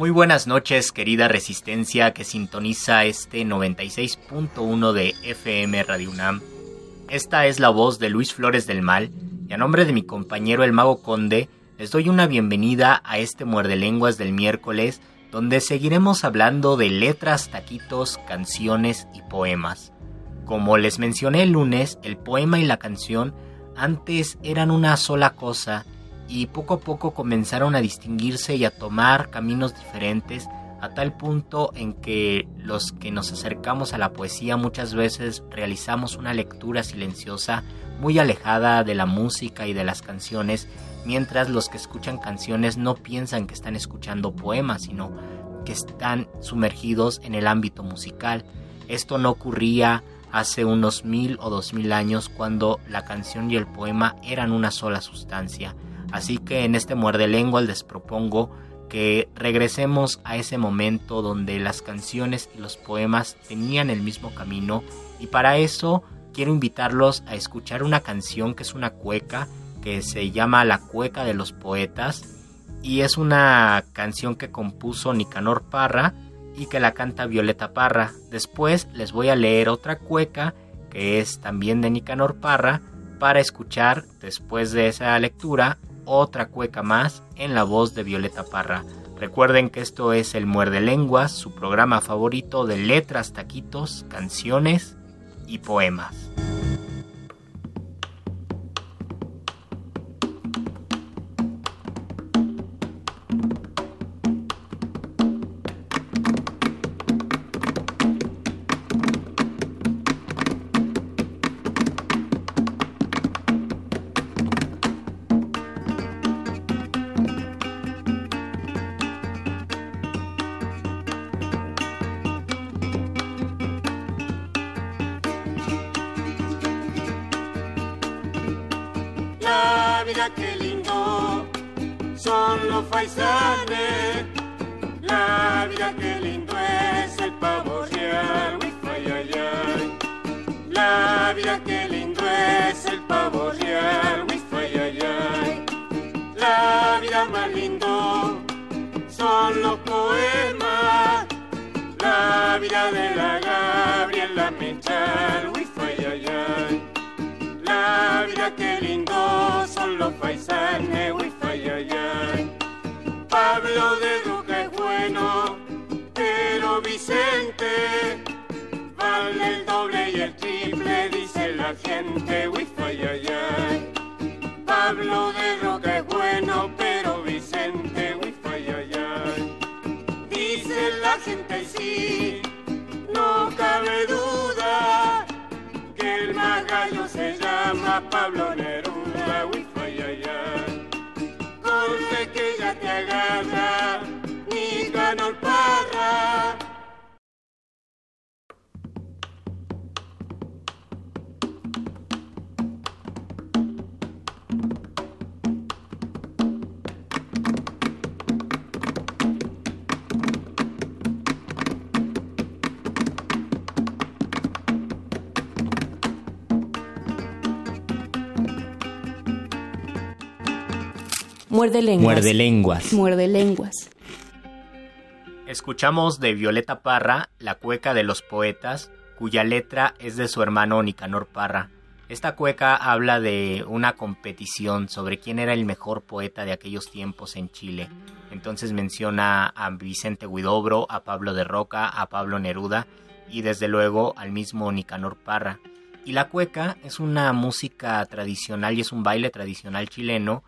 Muy buenas noches, querida Resistencia que sintoniza este 96.1 de FM Radio UNAM. Esta es la voz de Luis Flores del Mal y a nombre de mi compañero el Mago Conde les doy una bienvenida a este muerde lenguas del miércoles donde seguiremos hablando de letras, taquitos, canciones y poemas. Como les mencioné el lunes, el poema y la canción antes eran una sola cosa y poco a poco comenzaron a distinguirse y a tomar caminos diferentes a tal punto en que los que nos acercamos a la poesía muchas veces realizamos una lectura silenciosa muy alejada de la música y de las canciones, mientras los que escuchan canciones no piensan que están escuchando poemas, sino que están sumergidos en el ámbito musical. Esto no ocurría hace unos mil o dos mil años cuando la canción y el poema eran una sola sustancia. Así que en este muerde lengua les propongo que regresemos a ese momento donde las canciones y los poemas tenían el mismo camino y para eso quiero invitarlos a escuchar una canción que es una cueca que se llama La cueca de los poetas y es una canción que compuso Nicanor Parra y que la canta Violeta Parra. Después les voy a leer otra cueca que es también de Nicanor Parra para escuchar después de esa lectura otra cueca más en la voz de Violeta Parra. Recuerden que esto es El Muerde Lenguas, su programa favorito de letras, taquitos, canciones y poemas. Muerde lenguas. Muerde lenguas. Muerde lenguas. Escuchamos de Violeta Parra, La cueca de los poetas, cuya letra es de su hermano Nicanor Parra. Esta cueca habla de una competición sobre quién era el mejor poeta de aquellos tiempos en Chile. Entonces menciona a Vicente Huidobro, a Pablo de Roca, a Pablo Neruda y desde luego al mismo Nicanor Parra. Y la cueca es una música tradicional y es un baile tradicional chileno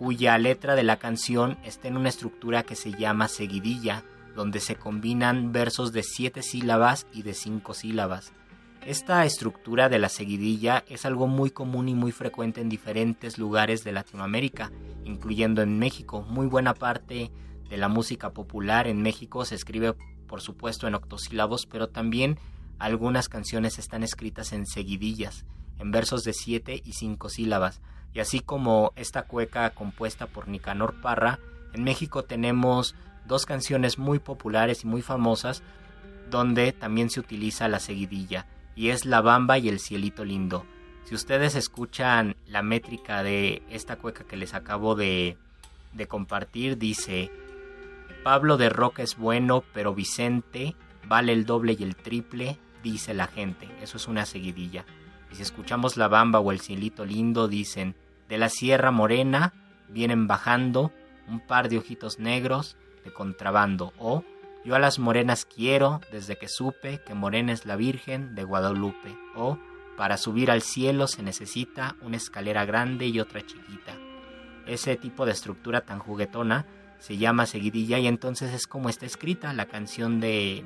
cuya letra de la canción está en una estructura que se llama seguidilla, donde se combinan versos de siete sílabas y de cinco sílabas. Esta estructura de la seguidilla es algo muy común y muy frecuente en diferentes lugares de Latinoamérica, incluyendo en México. Muy buena parte de la música popular en México se escribe, por supuesto, en octosílabos, pero también algunas canciones están escritas en seguidillas, en versos de siete y cinco sílabas. Y así como esta cueca compuesta por Nicanor Parra, en México tenemos dos canciones muy populares y muy famosas donde también se utiliza la seguidilla y es La Bamba y El Cielito Lindo. Si ustedes escuchan la métrica de esta cueca que les acabo de, de compartir, dice Pablo de Roca es bueno, pero Vicente vale el doble y el triple, dice la gente. Eso es una seguidilla. Y si escuchamos La Bamba o El Cielito Lindo, dicen de la Sierra Morena vienen bajando un par de ojitos negros de contrabando o yo a las morenas quiero desde que supe que morena es la Virgen de Guadalupe o para subir al cielo se necesita una escalera grande y otra chiquita. Ese tipo de estructura tan juguetona se llama seguidilla y entonces es como está escrita la canción de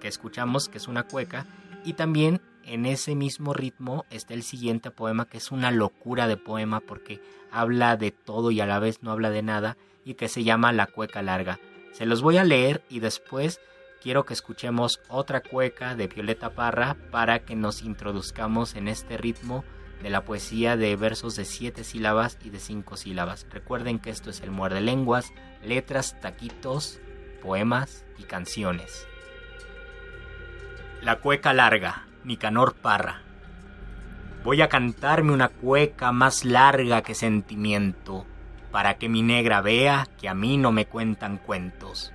que escuchamos que es una cueca y también en ese mismo ritmo está el siguiente poema que es una locura de poema porque habla de todo y a la vez no habla de nada y que se llama La cueca larga. Se los voy a leer y después quiero que escuchemos otra cueca de Violeta Parra para que nos introduzcamos en este ritmo de la poesía de versos de siete sílabas y de cinco sílabas. Recuerden que esto es el muerde lenguas, letras, taquitos, poemas y canciones. La cueca larga, Nicanor Parra. Voy a cantarme una cueca más larga que sentimiento para que mi negra vea que a mí no me cuentan cuentos.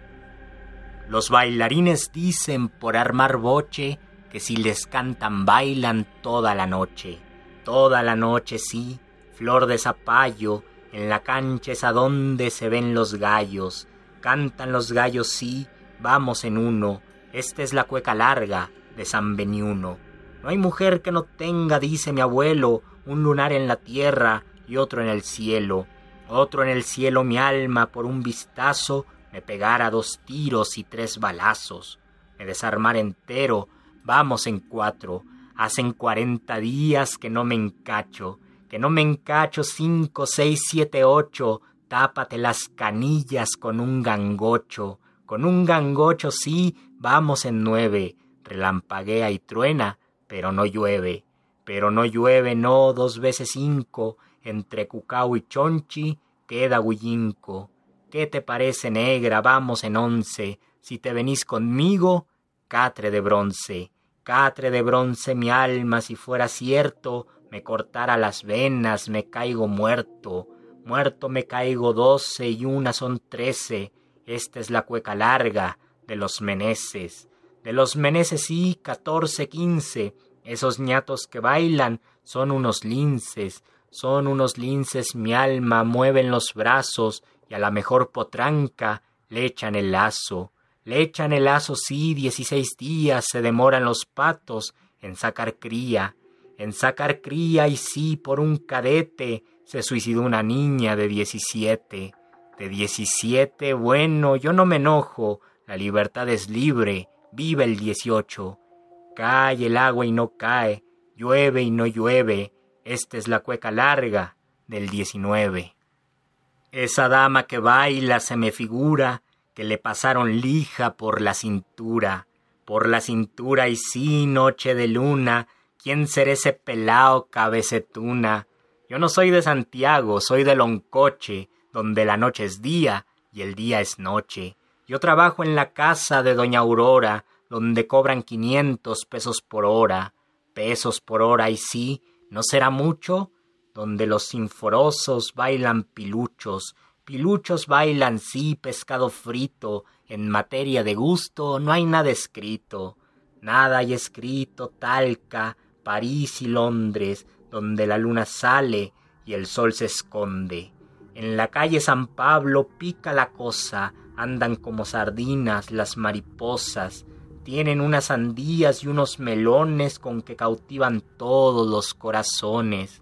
Los bailarines dicen por armar boche que si les cantan bailan toda la noche, toda la noche sí, flor de zapallo, en la cancha es a donde se ven los gallos, cantan los gallos sí, vamos en uno, esta es la cueca larga de San Beniuno. No hay mujer que no tenga, dice mi abuelo, un lunar en la tierra y otro en el cielo, otro en el cielo mi alma por un vistazo me pegara dos tiros y tres balazos, me desarmar entero, vamos en cuatro, hacen cuarenta días que no me encacho, que no me encacho cinco, seis, siete, ocho, tápate las canillas con un gangocho, con un gangocho sí, vamos en nueve, relampaguea y truena, pero no llueve, pero no llueve, no, dos veces cinco, entre Cucao y Chonchi queda Huillinco. ¿Qué te parece, negra? Vamos en once. Si te venís conmigo, catre de bronce. Catre de bronce mi alma, si fuera cierto, me cortara las venas, me caigo muerto. Muerto me caigo doce y una son trece. Esta es la cueca larga de los meneses. De los meneses catorce, quince. Esos ñatos que bailan son unos linces, son unos linces mi alma, mueven los brazos y a la mejor potranca le echan el lazo. Le echan el lazo, sí, dieciséis días se demoran los patos en sacar cría, en sacar cría y sí, por un cadete se suicidó una niña de diecisiete. De diecisiete, bueno, yo no me enojo, la libertad es libre, vive el dieciocho. Cae el agua y no cae, llueve y no llueve, esta es la cueca larga del diecinueve. Esa dama que baila se me figura que le pasaron lija por la cintura, por la cintura y sí, noche de luna, ¿quién será ese pelao cabecetuna? Yo no soy de Santiago, soy de Loncoche, donde la noche es día y el día es noche. Yo trabajo en la casa de doña Aurora, donde cobran quinientos pesos por hora, pesos por hora y sí, ¿no será mucho? donde los sinforosos bailan piluchos, piluchos bailan sí pescado frito, en materia de gusto no hay nada escrito, nada hay escrito Talca, París y Londres, donde la luna sale y el sol se esconde. En la calle San Pablo pica la cosa, andan como sardinas las mariposas, tienen unas sandías y unos melones con que cautivan todos los corazones.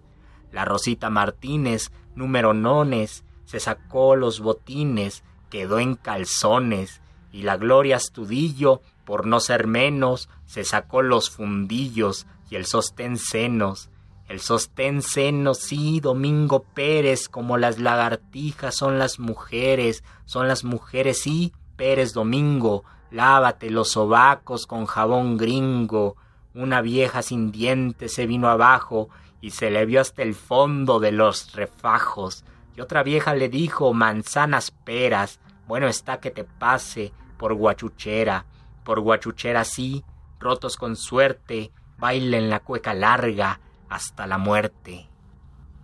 La Rosita Martínez, número nones, se sacó los botines, quedó en calzones, y la Gloria Astudillo, por no ser menos, se sacó los fundillos y el sostén senos. El sostén senos, sí, Domingo Pérez, como las lagartijas son las mujeres, son las mujeres, sí, Pérez Domingo, lávate los sobacos con jabón gringo. Una vieja sin dientes se vino abajo y se le vio hasta el fondo de los refajos. Y otra vieja le dijo manzanas peras, bueno está que te pase por guachuchera, por guachuchera sí, rotos con suerte, bailen la cueca larga hasta la muerte.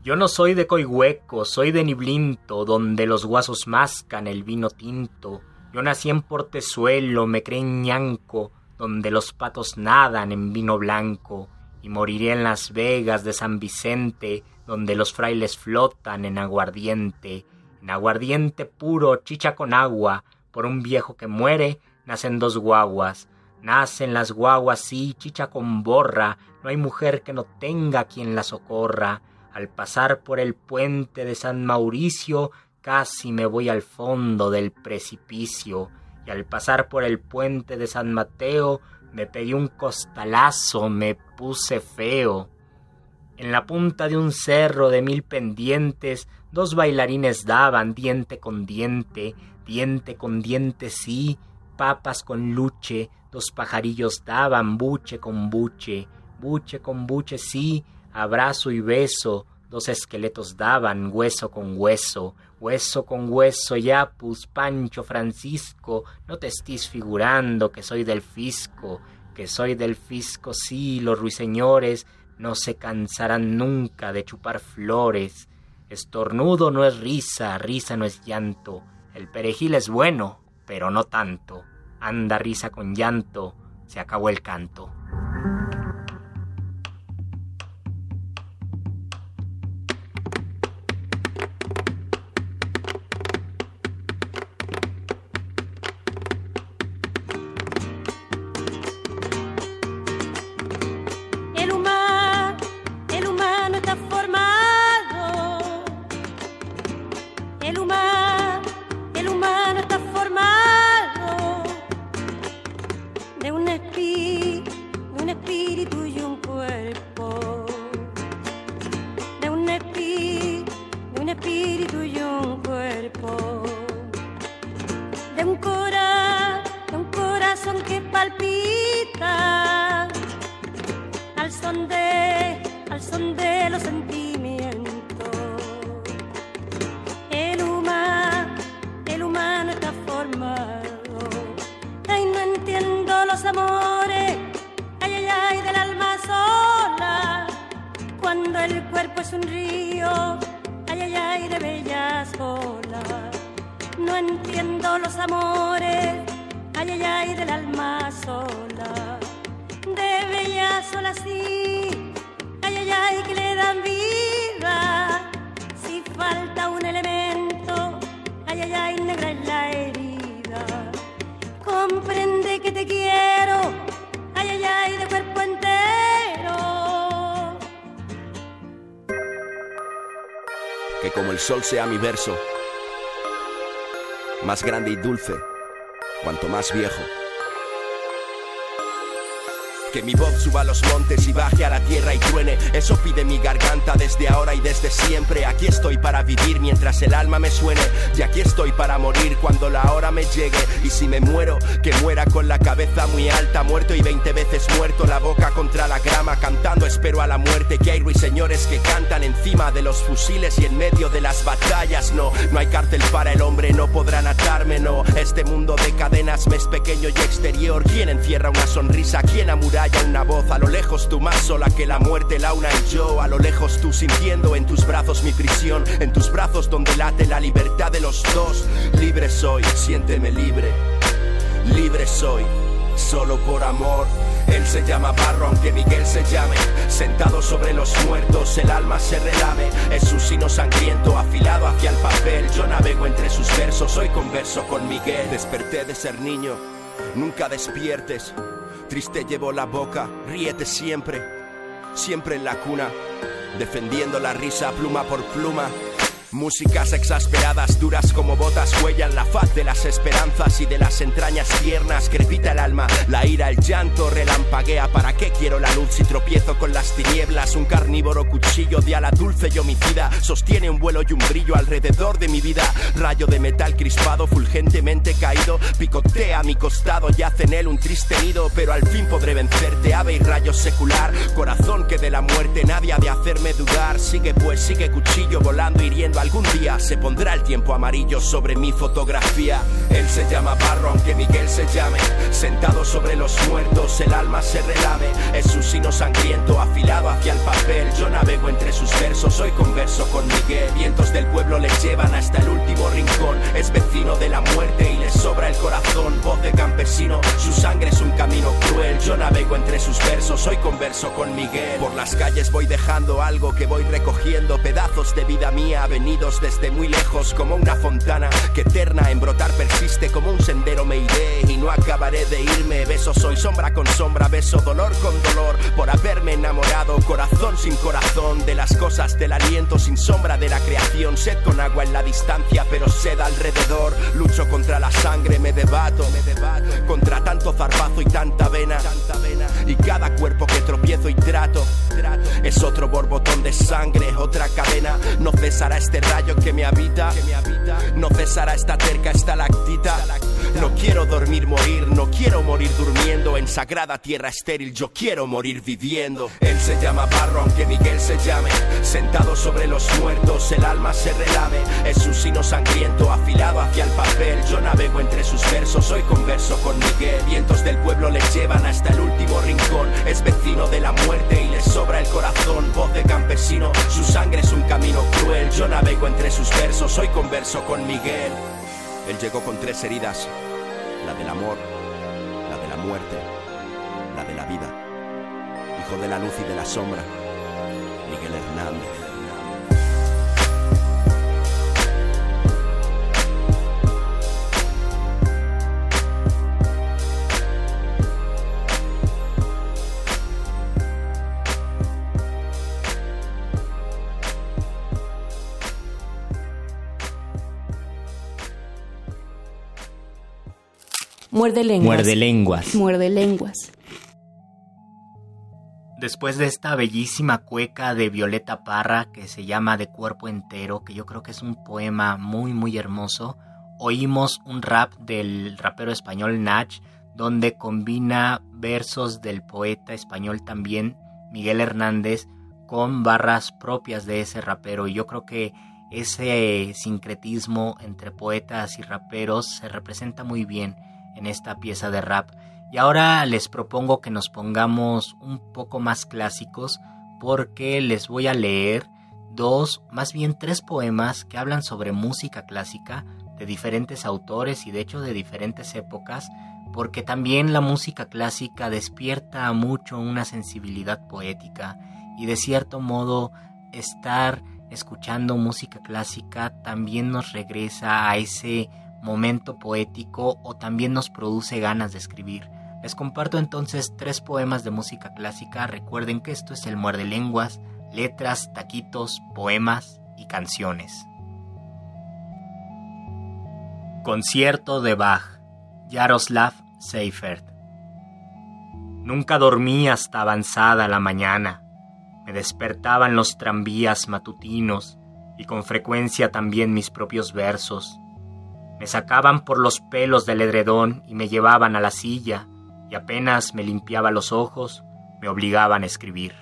Yo no soy de Coihueco, soy de Niblinto, donde los guasos mascan el vino tinto. Yo nací en Portezuelo, me creí en Ñanco, donde los patos nadan en vino blanco. Y moriré en Las Vegas de San Vicente, donde los frailes flotan en aguardiente, en aguardiente puro, chicha con agua, por un viejo que muere, nacen dos guaguas, nacen las guaguas, sí, chicha con borra, no hay mujer que no tenga quien la socorra, al pasar por el puente de San Mauricio, casi me voy al fondo del precipicio, y al pasar por el puente de San Mateo, me pegué un costalazo, me puse feo. En la punta de un cerro de mil pendientes, dos bailarines daban diente con diente, diente con diente sí, papas con luche, dos pajarillos daban buche con buche, buche con buche sí, abrazo y beso, dos esqueletos daban hueso con hueso, hueso con hueso ya, pues Pancho Francisco, no te estés figurando que soy del fisco, que soy del fisco, sí, los ruiseñores no se cansarán nunca de chupar flores. Estornudo no es risa, risa no es llanto, el perejil es bueno, pero no tanto. Anda risa con llanto, se acabó el canto. Sol sea mi verso, más grande y dulce, cuanto más viejo. Que mi voz suba a los montes y baje a la tierra y truene. Eso pide mi garganta desde ahora y desde siempre. Aquí estoy para vivir mientras el alma me suene. Y aquí estoy para morir cuando la hora me llegue. Y si me muero, que muera con la cabeza muy alta. Muerto y 20 veces muerto, la boca contra la grama. Cantando espero a la muerte. Que hay ruiseñores que cantan encima de los fusiles y en medio de las batallas. No, no hay cárcel para el hombre, no podrán atarme. No, este mundo de cadenas me es pequeño y exterior. ¿Quién encierra una sonrisa? ¿Quién amura haya una voz, a lo lejos tú más sola que la muerte, la una y yo, a lo lejos tú sintiendo en tus brazos mi prisión, en tus brazos donde late la libertad de los dos. Libre soy, siénteme libre, libre soy, solo por amor. Él se llama Barro, aunque Miguel se llame. Sentado sobre los muertos, el alma se relame. Es su sino sangriento, afilado hacia el papel. Yo navego entre sus versos, hoy converso con Miguel. Desperté de ser niño, nunca despiertes. Triste llevo la boca, ríete siempre, siempre en la cuna. Defendiendo la risa pluma por pluma. Músicas exasperadas, duras como botas, huellan la faz de las esperanzas y de las entrañas tiernas. Crepita el alma, la ira, el llanto relampaguea. ¿Para qué quiero la luz si tropiezo con las tinieblas? Un carnívoro cuchillo de ala dulce y homicida sostiene un vuelo y un brillo alrededor de mi vida. Rayo de metal crispado, fulgentemente caído, picotea a mi costado, yace en él un triste nido. Pero al fin podré vencerte, ave y rayo secular. Corazón que de la muerte nadie ha de hacerme dudar. Sigue pues, sigue cuchillo volando, hiriendo algún día se pondrá el tiempo amarillo sobre mi fotografía. Él se llama Barro, aunque Miguel se llame. Sentado sobre los muertos, el alma se relame. Es su sino sangriento, afilado hacia el papel. Yo navego entre sus versos, hoy converso con Miguel. Vientos del pueblo le llevan hasta el último rincón. Es vecino de la muerte y le sobra el corazón. Voz de campesino, su sangre es un camino cruel. Yo navego entre sus versos, hoy converso con Miguel. Por las calles voy dejando algo que voy recogiendo. Pedazos de vida mía, desde muy lejos como una fontana que eterna en brotar persiste como un sendero me iré y no acabaré de irme. Beso soy sombra con sombra, beso dolor con dolor por haberme enamorado, corazón sin corazón de las cosas del aliento sin sombra de la creación, sed con agua en la distancia pero sed alrededor. Lucho contra la sangre, me debato, me debato contra tanto zarpazo y tanta vena, y cada cuerpo que tropiezo y trato es otro borbotón de sangre, otra cadena, no cesará este rayo que me habita. No cesará esta terca, esta lactita. No quiero dormir, morir, no quiero morir durmiendo en sagrada tierra estéril, yo quiero morir viviendo. Él se llama Barro, aunque Miguel se llame. Sentado sobre los muertos, el alma se relame. Es su sino sangriento, afilado hacia el papel. Yo navego entre sus versos, hoy converso con Miguel. Vientos del pueblo le llevan hasta el último rincón. Es vecino de la muerte y le sobra el corazón. Voz de campesino, su sangre es un camino cruel. Yo navego entre sus versos, hoy converso con Miguel. Él llegó con tres heridas, la del amor, la de la muerte, la de la vida. Hijo de la luz y de la sombra, Miguel Hernández. Muerde lenguas. Muerde lenguas. Muerde lenguas. Después de esta bellísima cueca de Violeta Parra que se llama De cuerpo entero, que yo creo que es un poema muy muy hermoso, oímos un rap del rapero español Nach, donde combina versos del poeta español también Miguel Hernández con barras propias de ese rapero. Y yo creo que ese sincretismo entre poetas y raperos se representa muy bien en esta pieza de rap. Y ahora les propongo que nos pongamos un poco más clásicos porque les voy a leer dos, más bien tres poemas que hablan sobre música clásica de diferentes autores y de hecho de diferentes épocas, porque también la música clásica despierta mucho una sensibilidad poética y de cierto modo estar escuchando música clásica también nos regresa a ese momento poético o también nos produce ganas de escribir. Les comparto entonces tres poemas de música clásica. Recuerden que esto es el muerde lenguas, letras, taquitos, poemas y canciones. Concierto de Bach, Jaroslav Seifert. Nunca dormí hasta avanzada la mañana. Me despertaban los tranvías matutinos y con frecuencia también mis propios versos me sacaban por los pelos del edredón y me llevaban a la silla, y apenas me limpiaba los ojos, me obligaban a escribir.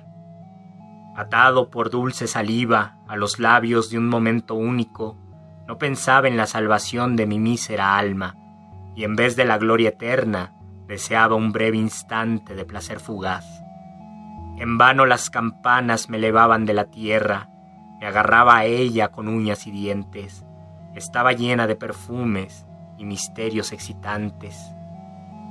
Atado por dulce saliva a los labios de un momento único, no pensaba en la salvación de mi mísera alma, y en vez de la gloria eterna, Deseaba un breve instante de placer fugaz. En vano las campanas me elevaban de la tierra, me agarraba a ella con uñas y dientes. Estaba llena de perfumes y misterios excitantes.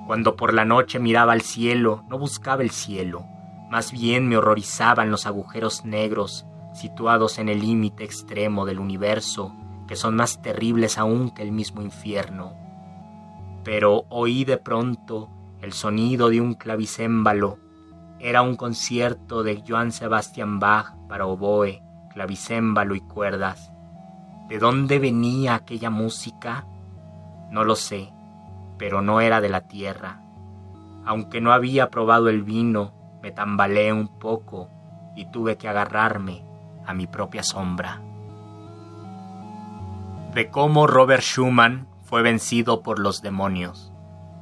Cuando por la noche miraba al cielo, no buscaba el cielo, más bien me horrorizaban los agujeros negros situados en el límite extremo del universo, que son más terribles aún que el mismo infierno. Pero oí de pronto el sonido de un clavicémbalo era un concierto de Johann Sebastian Bach para oboe, clavicémbalo y cuerdas. ¿De dónde venía aquella música? No lo sé, pero no era de la tierra. Aunque no había probado el vino, me tambaleé un poco y tuve que agarrarme a mi propia sombra. De cómo Robert Schumann fue vencido por los demonios.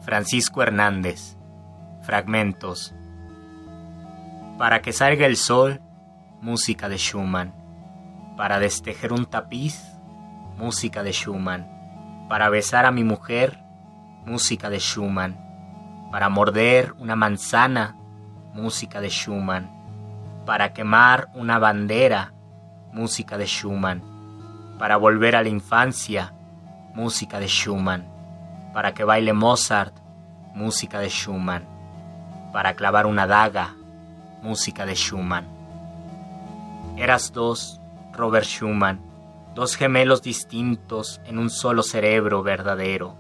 Francisco Hernández. Fragmentos para que salga el sol, música de Schumann. Para destejer un tapiz, música de Schumann. Para besar a mi mujer, música de Schumann. Para morder una manzana, música de Schumann. Para quemar una bandera, música de Schumann. Para volver a la infancia, música de Schumann. Para que baile Mozart, música de Schumann. Para clavar una daga, música de Schumann. Eras dos, Robert Schumann, dos gemelos distintos en un solo cerebro verdadero.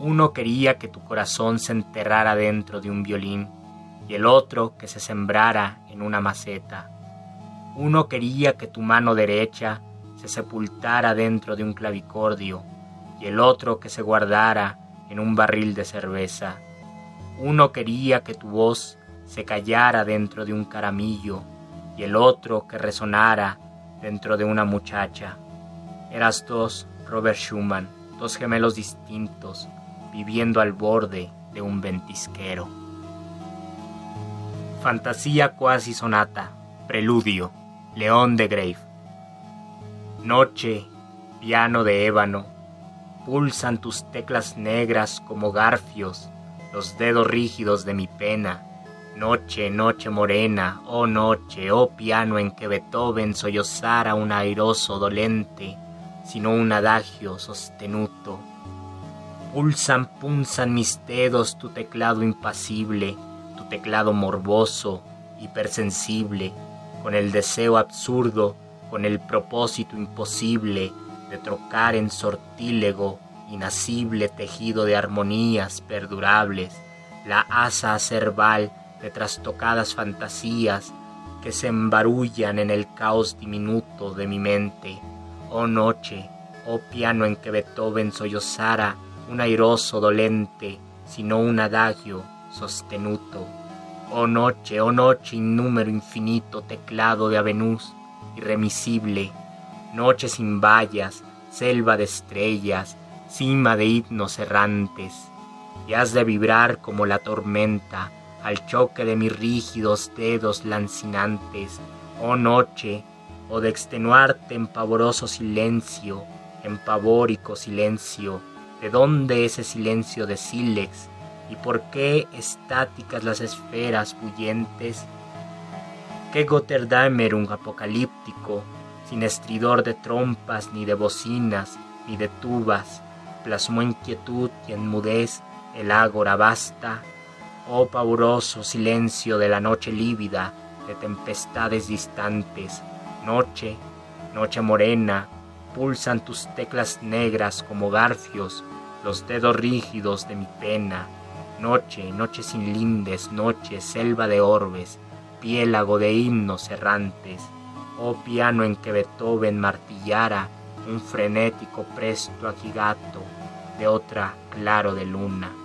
Uno quería que tu corazón se enterrara dentro de un violín y el otro que se sembrara en una maceta. Uno quería que tu mano derecha se sepultara dentro de un clavicordio y el otro que se guardara en un barril de cerveza. Uno quería que tu voz se callara dentro de un caramillo y el otro que resonara dentro de una muchacha. Eras dos, Robert Schumann, dos gemelos distintos, viviendo al borde de un ventisquero. Fantasía cuasi sonata, preludio, León de Grave. Noche, piano de ébano, pulsan tus teclas negras como garfios, los dedos rígidos de mi pena Noche, noche morena, oh noche, oh piano en que Beethoven sollozara un airoso dolente, sino un adagio sostenuto. Pulsan, punzan mis dedos tu teclado impasible, tu teclado morboso, hipersensible, con el deseo absurdo, con el propósito imposible de trocar en sortílego, inacible tejido de armonías perdurables, la asa acerval de trastocadas fantasías que se embarullan en el caos diminuto de mi mente. Oh noche, oh piano en que Beethoven sollozara un airoso dolente, sino un adagio sostenuto. Oh noche, oh noche, innúmero infinito teclado de avenús, irremisible, noche sin vallas, selva de estrellas, cima de himnos errantes, y has de vibrar como la tormenta, al choque de mis rígidos dedos lancinantes, oh noche, o de extenuarte en pavoroso silencio, en pavórico silencio, ¿de dónde ese silencio de sílex? ¿Y por qué estáticas las esferas bullentes? ¿Qué un apocalíptico, sin estridor de trompas, ni de bocinas, ni de tubas, plasmó en quietud y en mudez el ágora vasta Oh pavoroso silencio de la noche lívida, de tempestades distantes, noche, noche morena, pulsan tus teclas negras como garfios, los dedos rígidos de mi pena. Noche, noche sin lindes, noche, selva de orbes, piélago de himnos errantes. Oh piano en que Beethoven martillara un frenético presto agigato de otra claro de luna.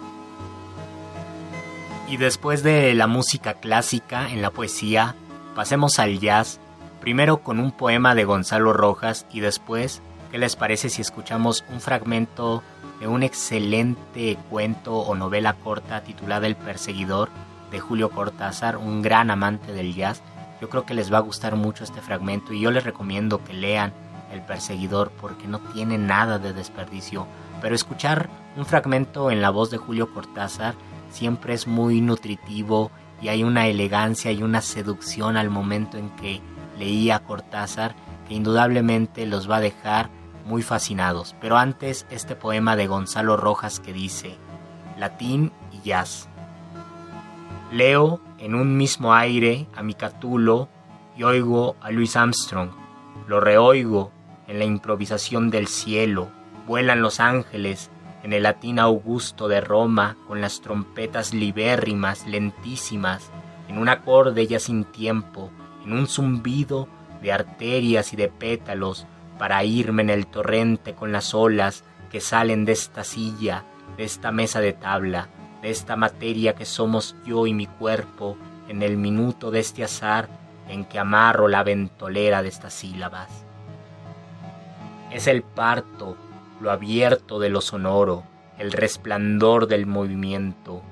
Y después de la música clásica en la poesía, pasemos al jazz, primero con un poema de Gonzalo Rojas y después, ¿qué les parece si escuchamos un fragmento de un excelente cuento o novela corta titulada El perseguidor de Julio Cortázar, un gran amante del jazz? Yo creo que les va a gustar mucho este fragmento y yo les recomiendo que lean El perseguidor porque no tiene nada de desperdicio, pero escuchar un fragmento en la voz de Julio Cortázar siempre es muy nutritivo y hay una elegancia y una seducción al momento en que leía Cortázar que indudablemente los va a dejar muy fascinados. Pero antes este poema de Gonzalo Rojas que dice, latín y jazz. Leo en un mismo aire a mi Catulo y oigo a Louis Armstrong. Lo reoigo en la improvisación del cielo. Vuelan los ángeles en el latín augusto de Roma con las trompetas libérrimas, lentísimas, en un acorde ya sin tiempo, en un zumbido de arterias y de pétalos, para irme en el torrente con las olas que salen de esta silla, de esta mesa de tabla, de esta materia que somos yo y mi cuerpo, en el minuto de este azar en que amarro la ventolera de estas sílabas. Es el parto, lo abierto de lo sonoro, el resplandor del movimiento,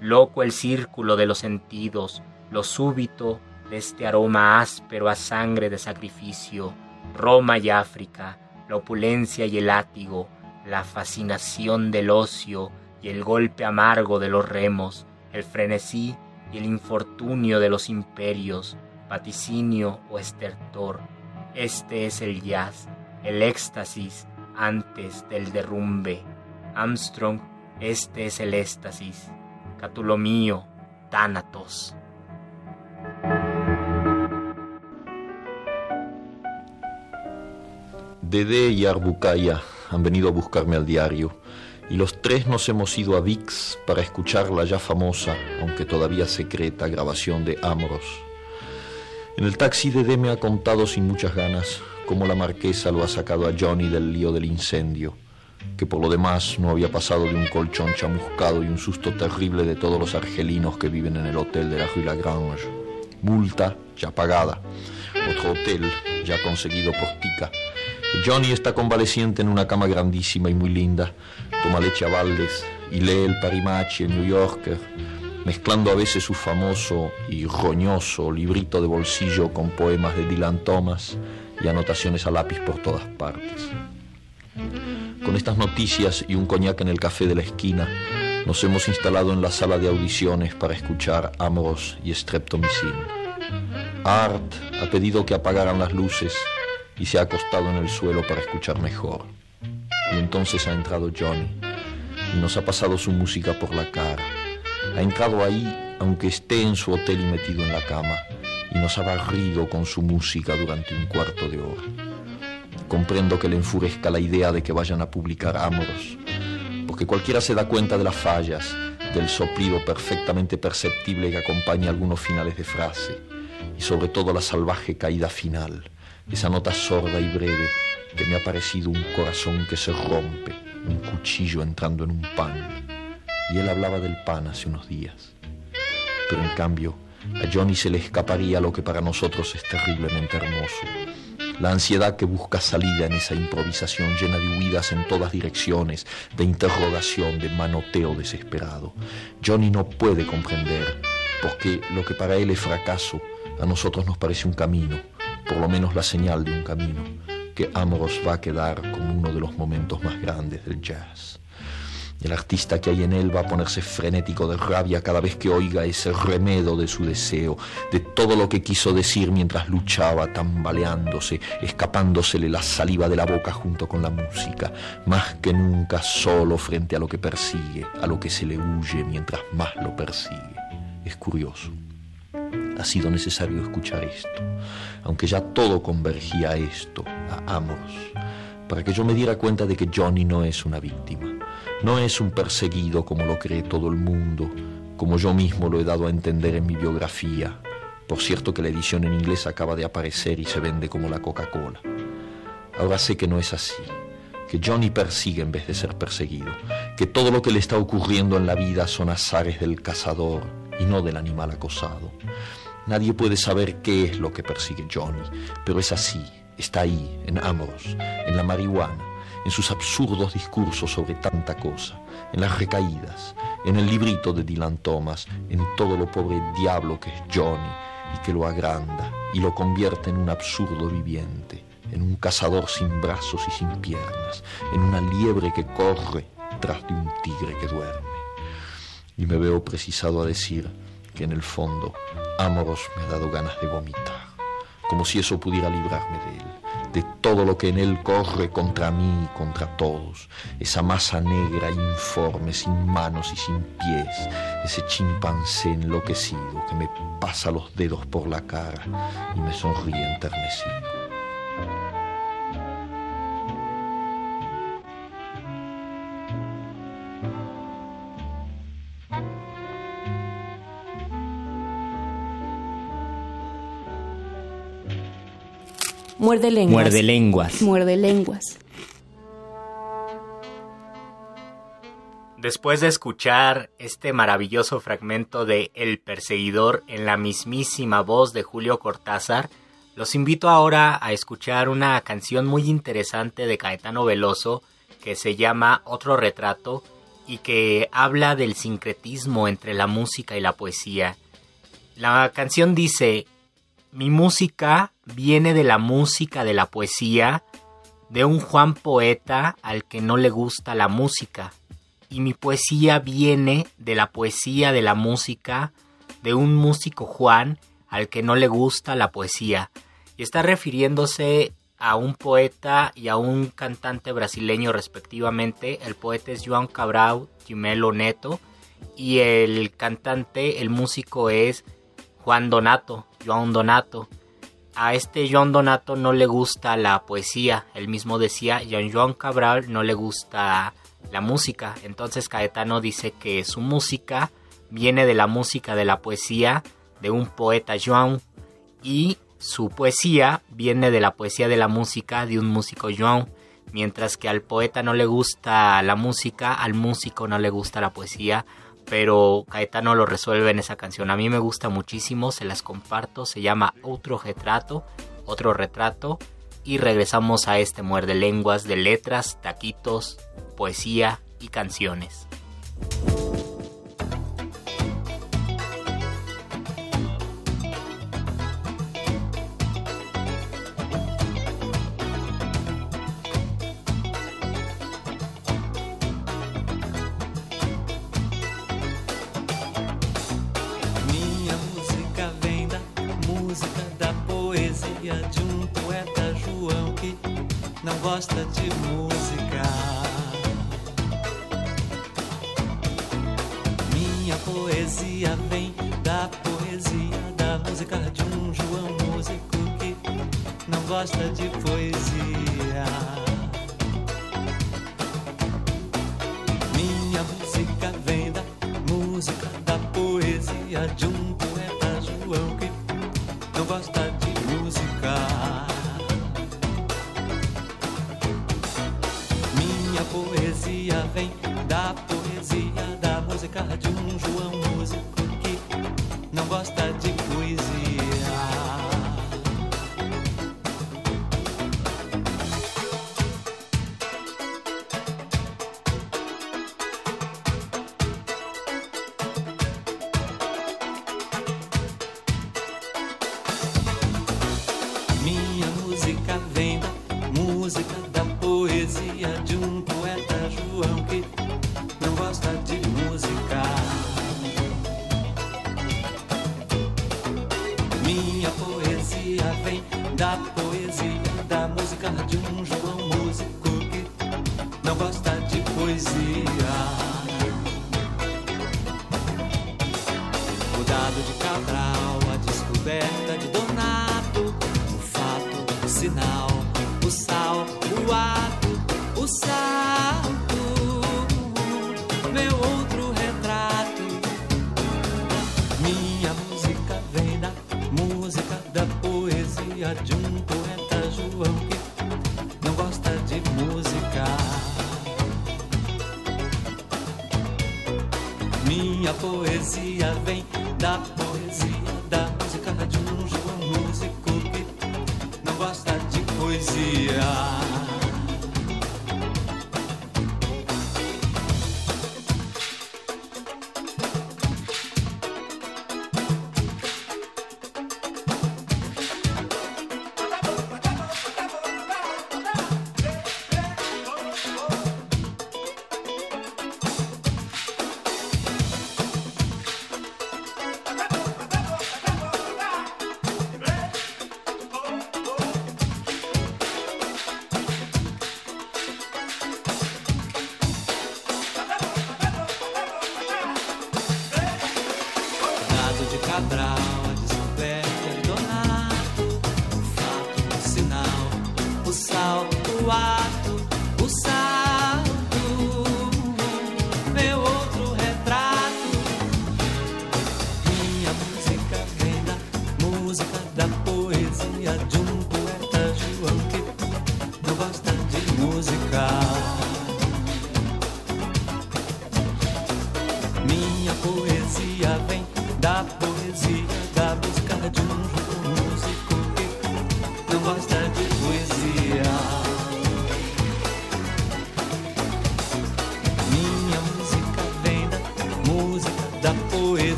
loco el círculo de los sentidos, lo súbito de este aroma áspero a sangre de sacrificio, Roma y África, la opulencia y el látigo, la fascinación del ocio y el golpe amargo de los remos, el frenesí y el infortunio de los imperios, vaticinio o estertor. Este es el jazz, el éxtasis antes del derrumbe. Armstrong, este es el éxtasis. Catulo mío, Tánatos. Dede y Arbucaya han venido a buscarme al diario y los tres nos hemos ido a VIX para escuchar la ya famosa, aunque todavía secreta, grabación de Amoros. En el taxi Dede me ha contado sin muchas ganas cómo la marquesa lo ha sacado a Johnny del lío del incendio, que por lo demás no había pasado de un colchón chamuscado y un susto terrible de todos los argelinos que viven en el hotel de la Rue Lagrange. Multa ya pagada, otro hotel ya conseguido por Tica Johnny está convaleciente en una cama grandísima y muy linda. Toma leche a baldes y lee el Parimachi, el New Yorker, mezclando a veces su famoso y roñoso librito de bolsillo con poemas de Dylan Thomas y anotaciones a lápiz por todas partes. Con estas noticias y un coñac en el café de la esquina, nos hemos instalado en la sala de audiciones para escuchar Amoros y Streptomycin. Art ha pedido que apagaran las luces y se ha acostado en el suelo para escuchar mejor. Y entonces ha entrado Johnny y nos ha pasado su música por la cara. Ha entrado ahí aunque esté en su hotel y metido en la cama y nos ha barrido con su música durante un cuarto de hora. Comprendo que le enfurezca la idea de que vayan a publicar Amoros, porque cualquiera se da cuenta de las fallas, del soplido perfectamente perceptible que acompaña algunos finales de frase y sobre todo la salvaje caída final esa nota sorda y breve que me ha parecido un corazón que se rompe, un cuchillo entrando en un pan. Y él hablaba del pan hace unos días. Pero en cambio, a Johnny se le escaparía lo que para nosotros es terriblemente hermoso. La ansiedad que busca salida en esa improvisación llena de huidas en todas direcciones, de interrogación, de manoteo desesperado. Johnny no puede comprender, porque lo que para él es fracaso, a nosotros nos parece un camino por lo menos la señal de un camino, que Amoros va a quedar como uno de los momentos más grandes del jazz. El artista que hay en él va a ponerse frenético de rabia cada vez que oiga ese remedo de su deseo, de todo lo que quiso decir mientras luchaba, tambaleándose, escapándosele la saliva de la boca junto con la música, más que nunca solo frente a lo que persigue, a lo que se le huye mientras más lo persigue. Es curioso. Ha sido necesario escuchar esto, aunque ya todo convergía a esto, a Amos, para que yo me diera cuenta de que Johnny no es una víctima, no es un perseguido como lo cree todo el mundo, como yo mismo lo he dado a entender en mi biografía. Por cierto que la edición en inglés acaba de aparecer y se vende como la Coca-Cola. Ahora sé que no es así, que Johnny persigue en vez de ser perseguido, que todo lo que le está ocurriendo en la vida son azares del cazador y no del animal acosado. Nadie puede saber qué es lo que persigue Johnny, pero es así, está ahí, en Amos, en la marihuana, en sus absurdos discursos sobre tanta cosa, en las recaídas, en el librito de Dylan Thomas, en todo lo pobre diablo que es Johnny y que lo agranda y lo convierte en un absurdo viviente, en un cazador sin brazos y sin piernas, en una liebre que corre tras de un tigre que duerme. y me veo precisado a decir que en el fondo Amoros me ha dado ganas de vomitar, como si eso pudiera librarme de él de todo lo que en él corre contra mí y contra todos, esa masa negra informe, sin manos y sin pies, ese chimpancé enloquecido que me pasa los dedos por la cara y me sonríe enternecido. Muerde lenguas. Muerde lenguas. Muerde lenguas. Después de escuchar este maravilloso fragmento de El perseguidor en la mismísima voz de Julio Cortázar, los invito ahora a escuchar una canción muy interesante de Caetano Veloso que se llama Otro retrato y que habla del sincretismo entre la música y la poesía. La canción dice, mi música viene de la música de la poesía, de un Juan poeta al que no le gusta la música, y mi poesía viene de la poesía de la música, de un músico Juan al que no le gusta la poesía, y está refiriéndose a un poeta y a un cantante brasileño respectivamente. El poeta es João Cabral Gimelo Neto y el cantante, el músico es Juan Donato, Donato. A este Joan Donato no le gusta la poesía, él mismo decía, y a Cabral no le gusta la música. Entonces Caetano dice que su música viene de la música de la poesía de un poeta Joan y su poesía viene de la poesía de la música de un músico Joan. Mientras que al poeta no le gusta la música, al músico no le gusta la poesía pero Caetano lo resuelve en esa canción. A mí me gusta muchísimo, se las comparto, se llama Otro retrato, otro retrato y regresamos a este muerde lenguas de letras, taquitos, poesía y canciones. Gosta de música. Minha poesia vem da poesia, da música de um João músico que não gosta de poesia. Minha música vem da música, da poesia de um poesia vem da poesia, da música de um João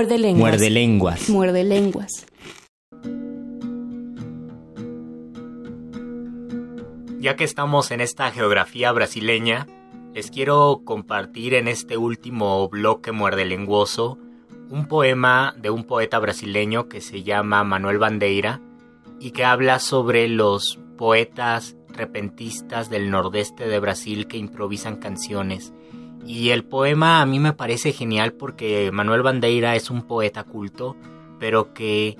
Muerde lenguas. Muerde lenguas. Muerde lenguas. Ya que estamos en esta geografía brasileña, les quiero compartir en este último bloque muerde lenguoso un poema de un poeta brasileño que se llama Manuel Bandeira y que habla sobre los poetas repentistas del nordeste de Brasil que improvisan canciones. Y el poema a mí me parece genial porque Manuel Bandeira es un poeta culto, pero que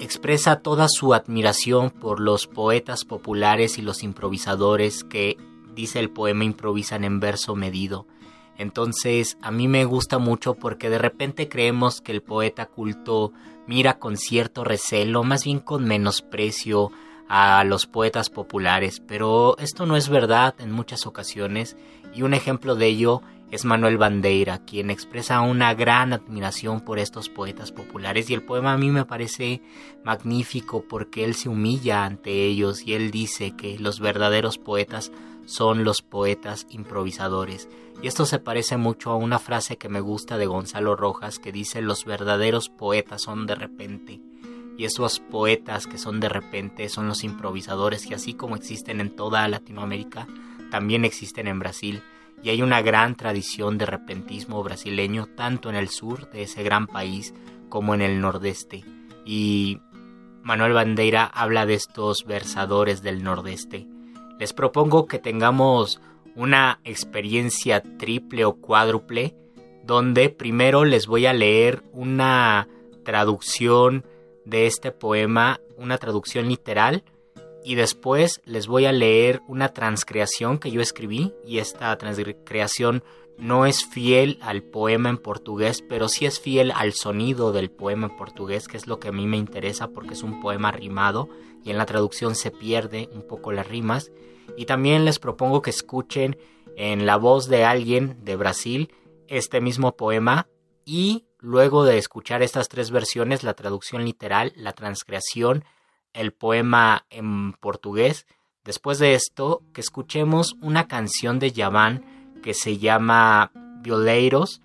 expresa toda su admiración por los poetas populares y los improvisadores que, dice el poema, improvisan en verso medido. Entonces a mí me gusta mucho porque de repente creemos que el poeta culto mira con cierto recelo, más bien con menosprecio a los poetas populares, pero esto no es verdad en muchas ocasiones y un ejemplo de ello es Manuel Bandeira, quien expresa una gran admiración por estos poetas populares y el poema a mí me parece magnífico porque él se humilla ante ellos y él dice que los verdaderos poetas son los poetas improvisadores. Y esto se parece mucho a una frase que me gusta de Gonzalo Rojas que dice los verdaderos poetas son de repente. Y esos poetas que son de repente son los improvisadores que así como existen en toda Latinoamérica, también existen en Brasil. Y hay una gran tradición de repentismo brasileño tanto en el sur de ese gran país como en el nordeste. Y Manuel Bandeira habla de estos versadores del nordeste. Les propongo que tengamos una experiencia triple o cuádruple donde primero les voy a leer una traducción de este poema, una traducción literal, y después les voy a leer una transcreación que yo escribí, y esta transcreación no es fiel al poema en portugués, pero sí es fiel al sonido del poema en portugués, que es lo que a mí me interesa porque es un poema rimado y en la traducción se pierde un poco las rimas. Y también les propongo que escuchen en la voz de alguien de Brasil este mismo poema y luego de escuchar estas tres versiones, la traducción literal, la transcreación, el poema en portugués, después de esto, que escuchemos una canción de Yavan que se llama Violeiros,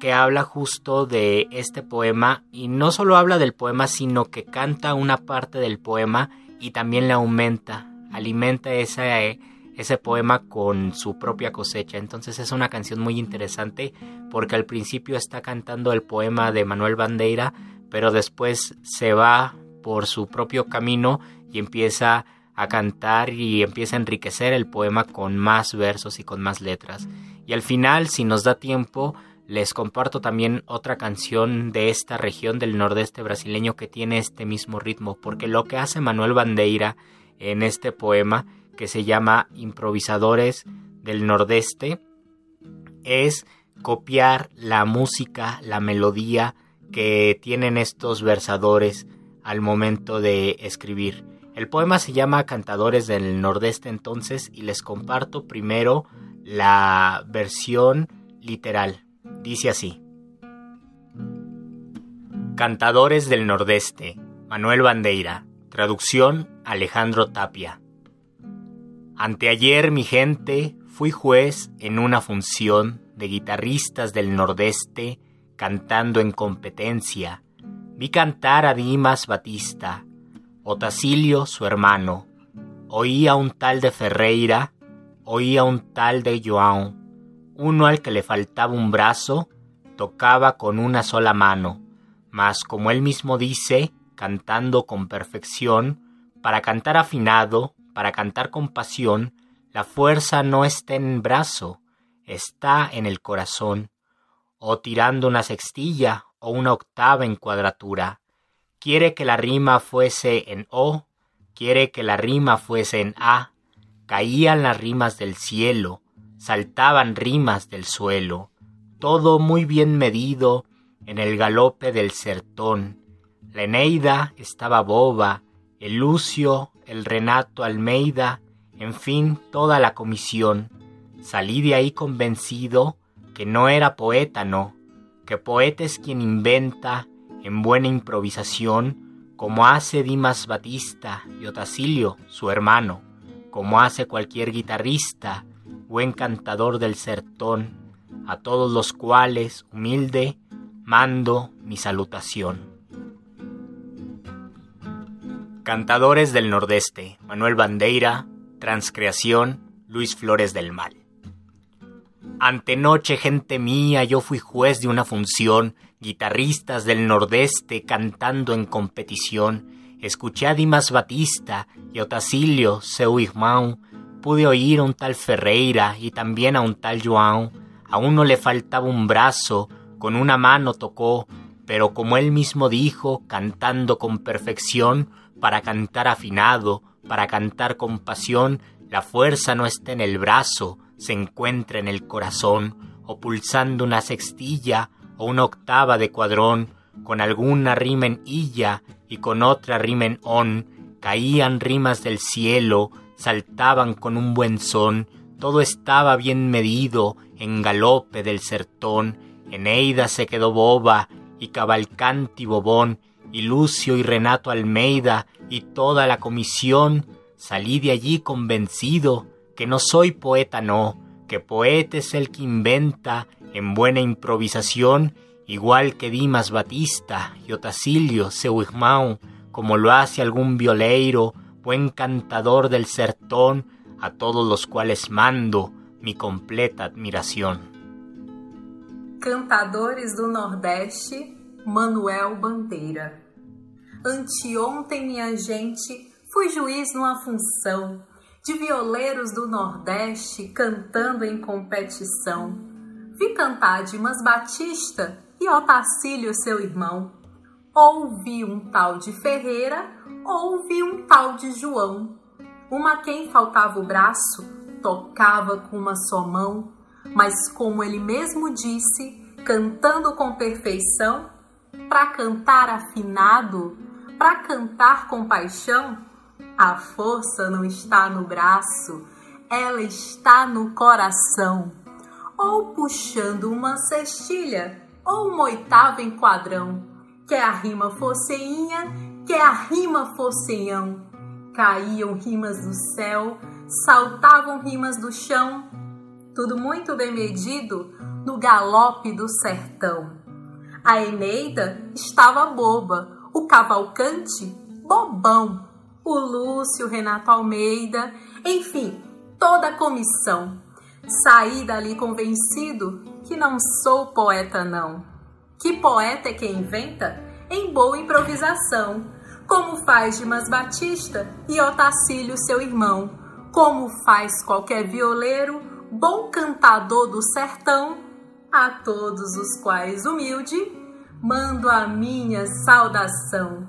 que habla justo de este poema y no solo habla del poema, sino que canta una parte del poema y también le aumenta, alimenta ese, ese poema con su propia cosecha. Entonces es una canción muy interesante porque al principio está cantando el poema de Manuel Bandeira, pero después se va por su propio camino y empieza a cantar y empieza a enriquecer el poema con más versos y con más letras. Y al final, si nos da tiempo, les comparto también otra canción de esta región del nordeste brasileño que tiene este mismo ritmo, porque lo que hace Manuel Bandeira en este poema, que se llama Improvisadores del Nordeste, es copiar la música, la melodía que tienen estos versadores al momento de escribir. El poema se llama Cantadores del Nordeste entonces y les comparto primero la versión literal. Dice así. Cantadores del Nordeste, Manuel Bandeira. Traducción Alejandro Tapia. Anteayer mi gente fui juez en una función de guitarristas del Nordeste cantando en competencia. Vi cantar a Dimas Batista, Otacilio su hermano. Oí a un tal de Ferreira, oía un tal de João, uno al que le faltaba un brazo, tocaba con una sola mano, mas como él mismo dice, cantando con perfección, para cantar afinado, para cantar con pasión, la fuerza no está en el brazo, está en el corazón, o tirando una sextilla o una octava en cuadratura. Quiere que la rima fuese en O, quiere que la rima fuese en A, caían las rimas del cielo, saltaban rimas del suelo, todo muy bien medido en el galope del sertón. La Eneida estaba boba, el Lucio, el Renato Almeida, en fin, toda la comisión. Salí de ahí convencido que no era poeta, no, que poeta es quien inventa en buena improvisación, como hace Dimas Batista y Otacilio, su hermano, como hace cualquier guitarrista, buen cantador del sertón, a todos los cuales, humilde, mando mi salutación. Cantadores del Nordeste, Manuel Bandeira, Transcreación, Luis Flores del Mal. Antenoche, gente mía, yo fui juez de una función, guitarristas del Nordeste cantando en competición. Escuché a Dimas Batista y Otacilio, seu irmão. Pude oír a un tal Ferreira y también a un tal João. A uno le faltaba un brazo, con una mano tocó, pero como él mismo dijo, cantando con perfección, para cantar afinado, para cantar con pasión, la fuerza no está en el brazo, se encuentra en el corazón, o pulsando una sextilla o una octava de cuadrón, con alguna rima en illa y con otra rima en on, caían rimas del cielo, saltaban con un buen son, todo estaba bien medido en galope del sertón, Eneida se quedó boba y Cavalcanti bobón, y Lucio y Renato Almeida y toda la comisión, salí de allí convencido que no soy poeta, no, que poeta es el que inventa en buena improvisación, igual que Dimas Batista y Otacilio Seuigmau, como lo hace algún violeiro, buen cantador del sertón, a todos los cuales mando mi completa admiración. Cantadores do Nordeste, Manuel Bandeira. Anteontem, minha gente, fui juiz numa função de violeiros do Nordeste cantando em competição. Vi cantar Dimas Batista e Otacílio, seu irmão. Ouvi um tal de Ferreira, ouvi um tal de João. Uma quem faltava o braço, tocava com uma só mão, mas como ele mesmo disse, cantando com perfeição, para cantar afinado, para cantar com paixão, a força não está no braço, ela está no coração. Ou puxando uma cestilha, ou uma oitava em quadrão. Quer a rima fosse inha, quer a rima fosse inhão. Caíam rimas do céu, saltavam rimas do chão. Tudo muito bem medido no galope do sertão. A Eneida estava boba, o Cavalcante, bobão o Lúcio, Renato Almeida, enfim, toda a comissão. Saí dali convencido que não sou poeta, não. Que poeta é quem inventa? Em boa improvisação, como faz Dimas Batista e Otacílio, seu irmão, como faz qualquer violeiro, bom cantador do sertão, a todos os quais humilde mando a minha saudação.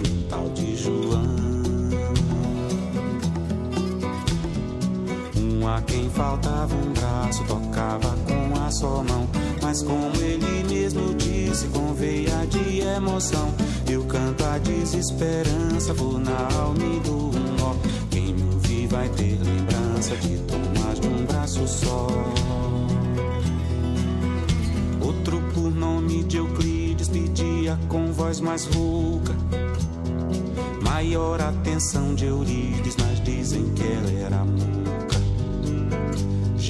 a quem faltava um braço tocava com a sua mão. Mas como ele mesmo disse, com veia de emoção, eu canto a desesperança, vou na alma dou um nó. Quem me ouvir vai ter lembrança de Tomás de um braço só. Outro por nome de Euclides pedia com voz mais rouca maior atenção de Eurides, mas dizem que ela era muca.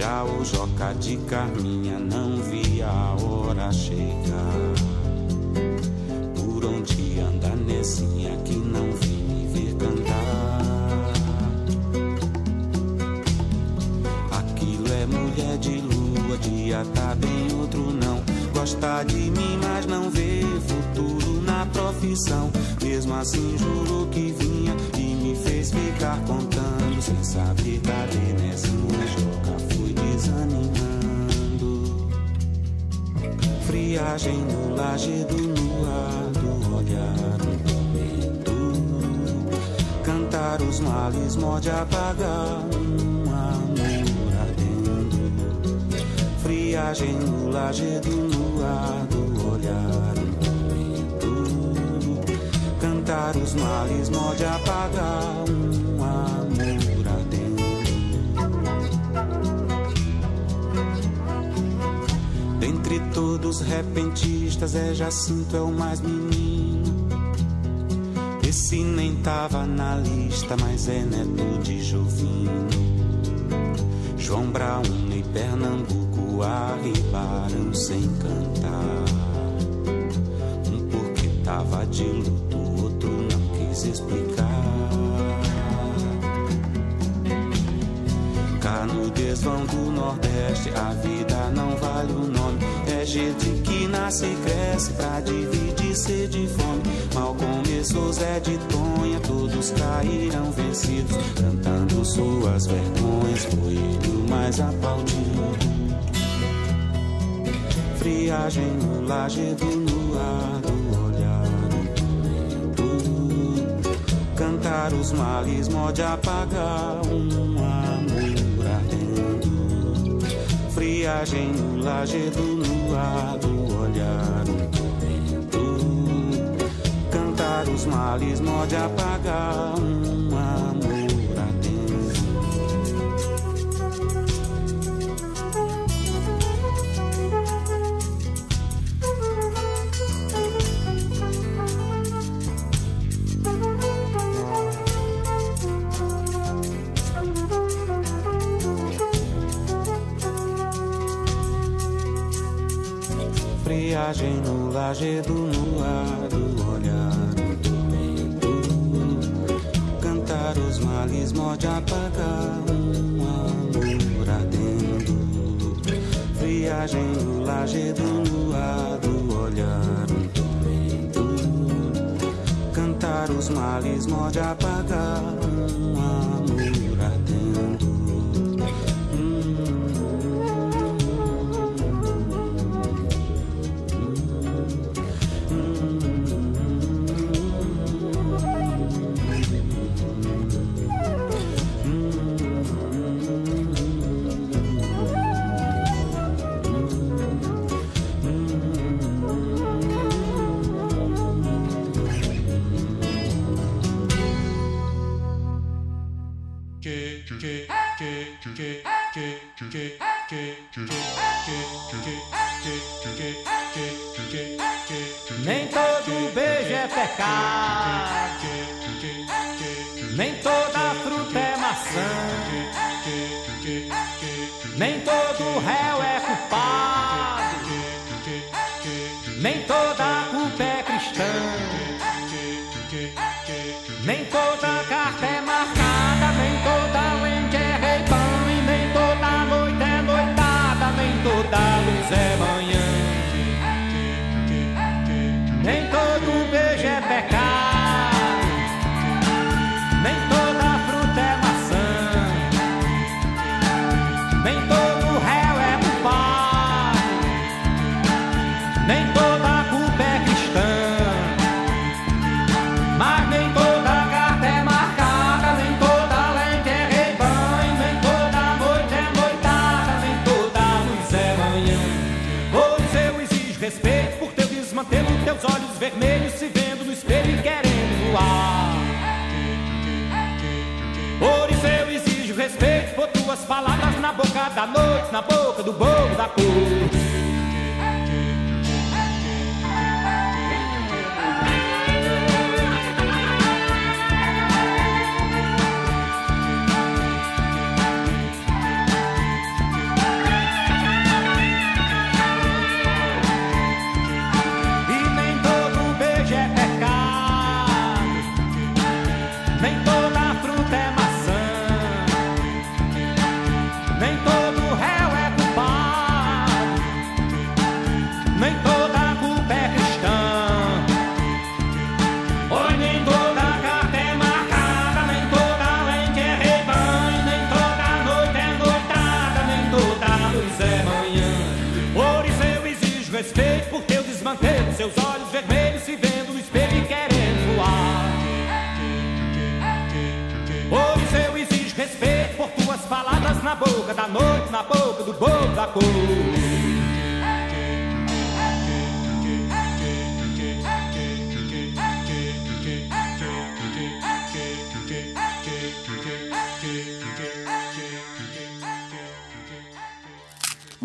Já o Joca de Carminha não via a hora chegar. Por onde anda Nezinha que não vem me ver cantar? Aquilo é mulher de lua, dia tá bem, outro não. Gosta de mim, mas não vê futuro na profissão. Mesmo assim jurou que vinha e me fez ficar contando Sem saber cadê nessa joga fui desanimando. Friagem no lajedo no ar do olhar no momento. Cantar os males morde apagar um amor ardendo. Friagem no lajedo no ar do olhar Cantar os males mode apagar um Todos repentistas, é Jacinto é o mais menino. Esse nem tava na lista, mas é neto de Jovino. João Brown e Pernambuco arribaram sem cantar. Um porque tava de luto se explicar. Cá no desvão do Nordeste, a vida não vale o. É gente que nasce e cresce pra dividir sede de fome. Mal começou Zé de Tonha, todos caíram vencidos, cantando suas vergonhas. Foi ele o mais aplaudido. Friagem no lajedo no ar Cantar os males mode apagar um amor ardendo. Friagem no lajedo no ar do olhar um tormento. Cantar os males mode apagar um viagem no lajedo no ar do olhar do tormento Cantar os males morde apagar um amor ardendo. Viagem no lajedo no ar do olhar do tormento Cantar os males morde apagar Nem todo beijo é pecado, nem toda fruta é maçã, nem todo réu é culpado, nem toda Nem todo vermelhos se vendo no espelho e querendo voar. Orifeu exige respeito por tuas palavras na boca da noite, na boca do bobo da cor.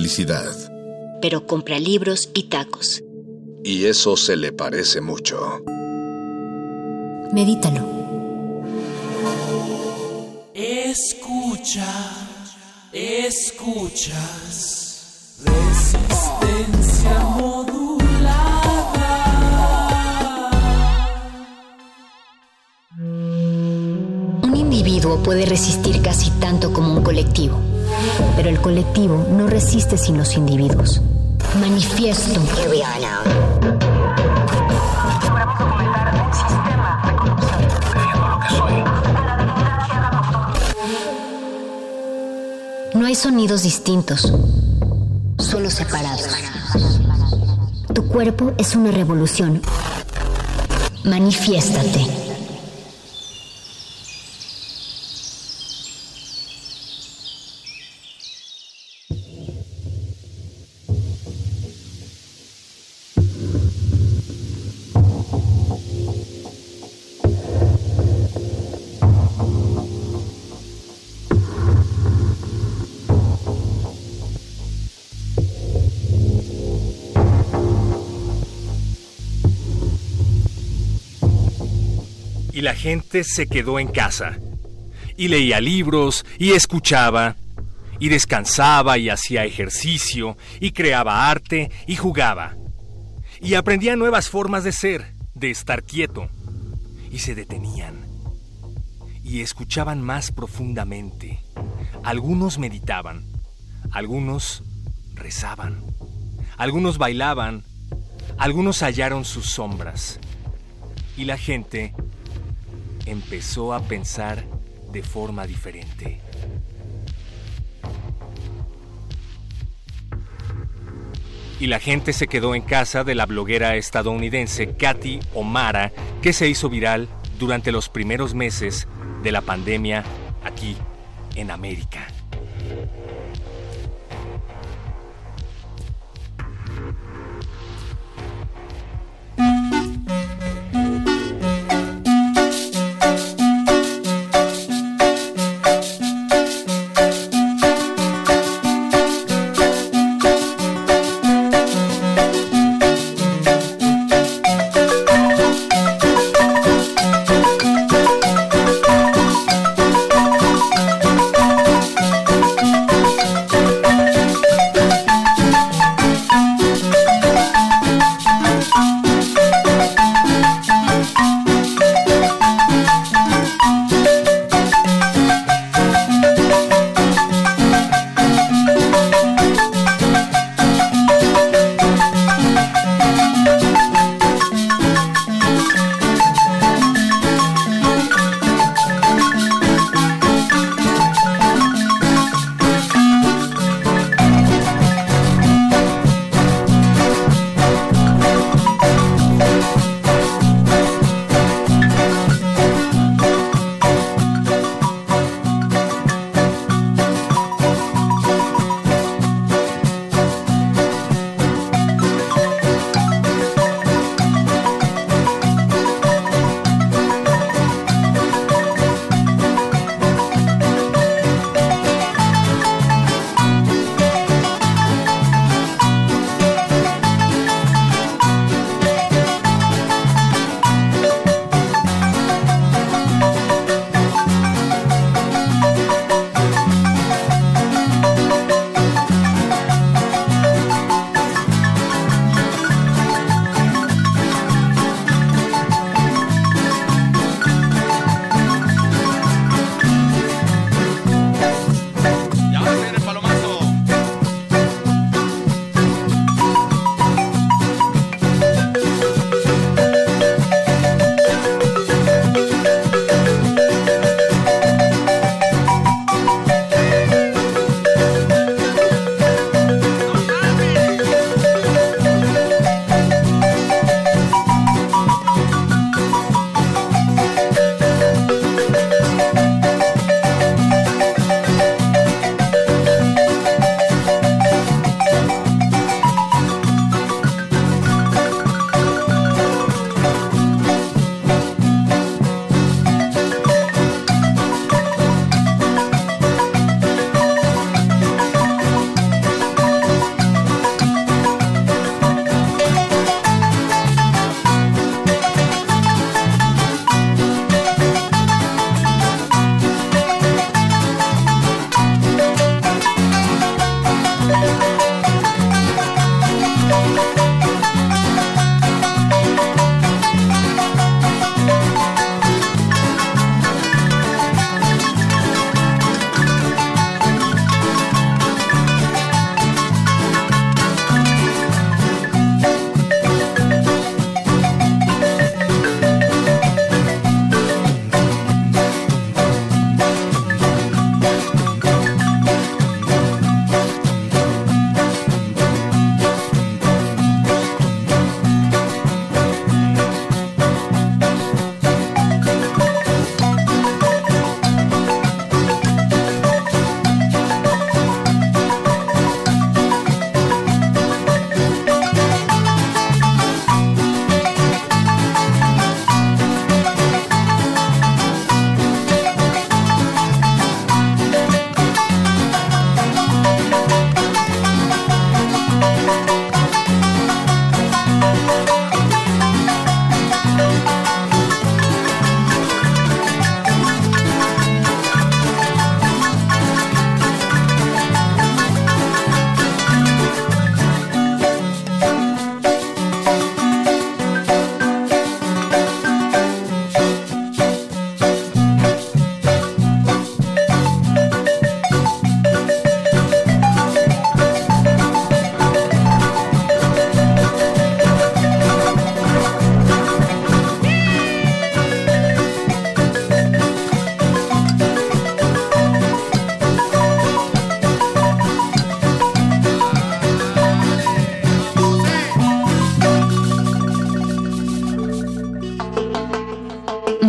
Felicidad. Pero compra libros y tacos. Y eso se le parece mucho. Medítalo. Escucha, escuchas. Resistencia modulada. Un individuo puede resistir casi tanto como un colectivo pero el colectivo no resiste sin los individuos. Manifiesto. No hay sonidos distintos, solo separados. Tu cuerpo es una revolución. Manifiéstate. La gente se quedó en casa. Y leía libros y escuchaba. Y descansaba y hacía ejercicio y creaba arte y jugaba. Y aprendía nuevas formas de ser, de estar quieto. Y se detenían. Y escuchaban más profundamente. Algunos meditaban. Algunos rezaban. Algunos bailaban. Algunos hallaron sus sombras. Y la gente empezó a pensar de forma diferente. Y la gente se quedó en casa de la bloguera estadounidense Katy O'Mara, que se hizo viral durante los primeros meses de la pandemia aquí en América.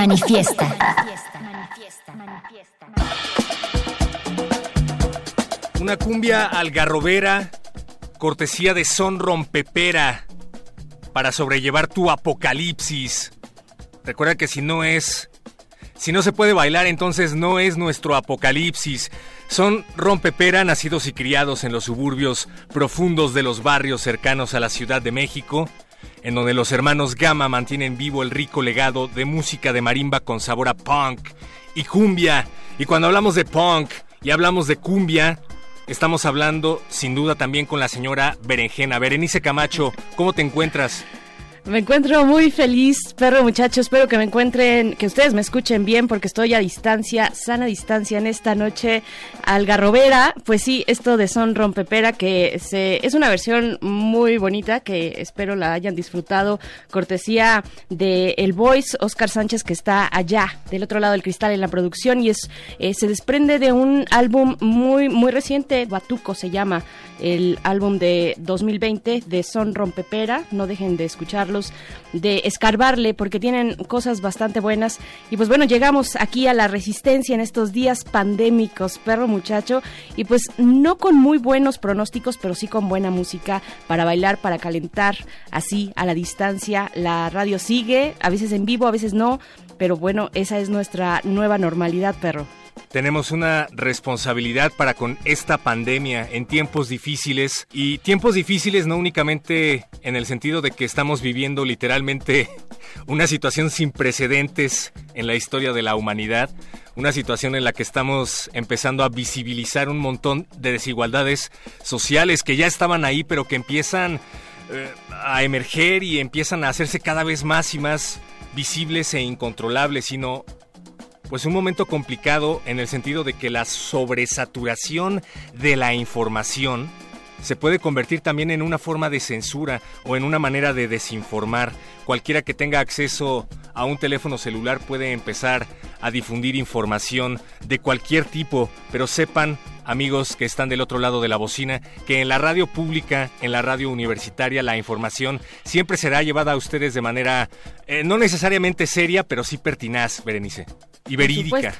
Manifiesta. Una cumbia algarrobera, cortesía de Son Rompepera, para sobrellevar tu apocalipsis. Recuerda que si no es... Si no se puede bailar, entonces no es nuestro apocalipsis. Son rompepera nacidos y criados en los suburbios profundos de los barrios cercanos a la Ciudad de México, en donde los hermanos Gama mantienen vivo el rico legado de música de marimba con sabor a punk y cumbia. Y cuando hablamos de punk y hablamos de cumbia, estamos hablando sin duda también con la señora Berenjena. Berenice Camacho, ¿cómo te encuentras? Me encuentro muy feliz, perro muchachos. Espero que me encuentren, que ustedes me escuchen bien porque estoy a distancia, sana distancia en esta noche algarrobera. Pues sí, esto de Son Rompepera, que se, es una versión muy bonita que espero la hayan disfrutado. Cortesía de El Voice, Oscar Sánchez, que está allá, del otro lado del cristal en la producción. Y es eh, se desprende de un álbum muy, muy reciente, Batuco se llama el álbum de 2020 de Son Rompepera. No dejen de escucharlos, de escarbarle, porque tienen cosas bastante buenas. Y pues bueno, llegamos aquí a la resistencia en estos días pandémicos, perro muchacho. Y pues no con muy buenos pronósticos, pero sí con buena música para bailar, para calentar, así a la distancia. La radio sigue, a veces en vivo, a veces no. Pero bueno, esa es nuestra nueva normalidad, perro tenemos una responsabilidad para con esta pandemia en tiempos difíciles y tiempos difíciles no únicamente en el sentido de que estamos viviendo literalmente una situación sin precedentes en la historia de la humanidad, una situación en la que estamos empezando a visibilizar un montón de desigualdades sociales que ya estaban ahí pero que empiezan eh, a emerger y empiezan a hacerse cada vez más y más visibles e incontrolables, sino pues un momento complicado en el sentido de que la sobresaturación de la información se puede convertir también en una forma de censura o en una manera de desinformar. Cualquiera que tenga acceso a un teléfono celular puede empezar a difundir información de cualquier tipo, pero sepan, amigos que están del otro lado de la bocina, que en la radio pública, en la radio universitaria, la información siempre será llevada a ustedes de manera eh, no necesariamente seria, pero sí pertinaz, Berenice. Y verídica.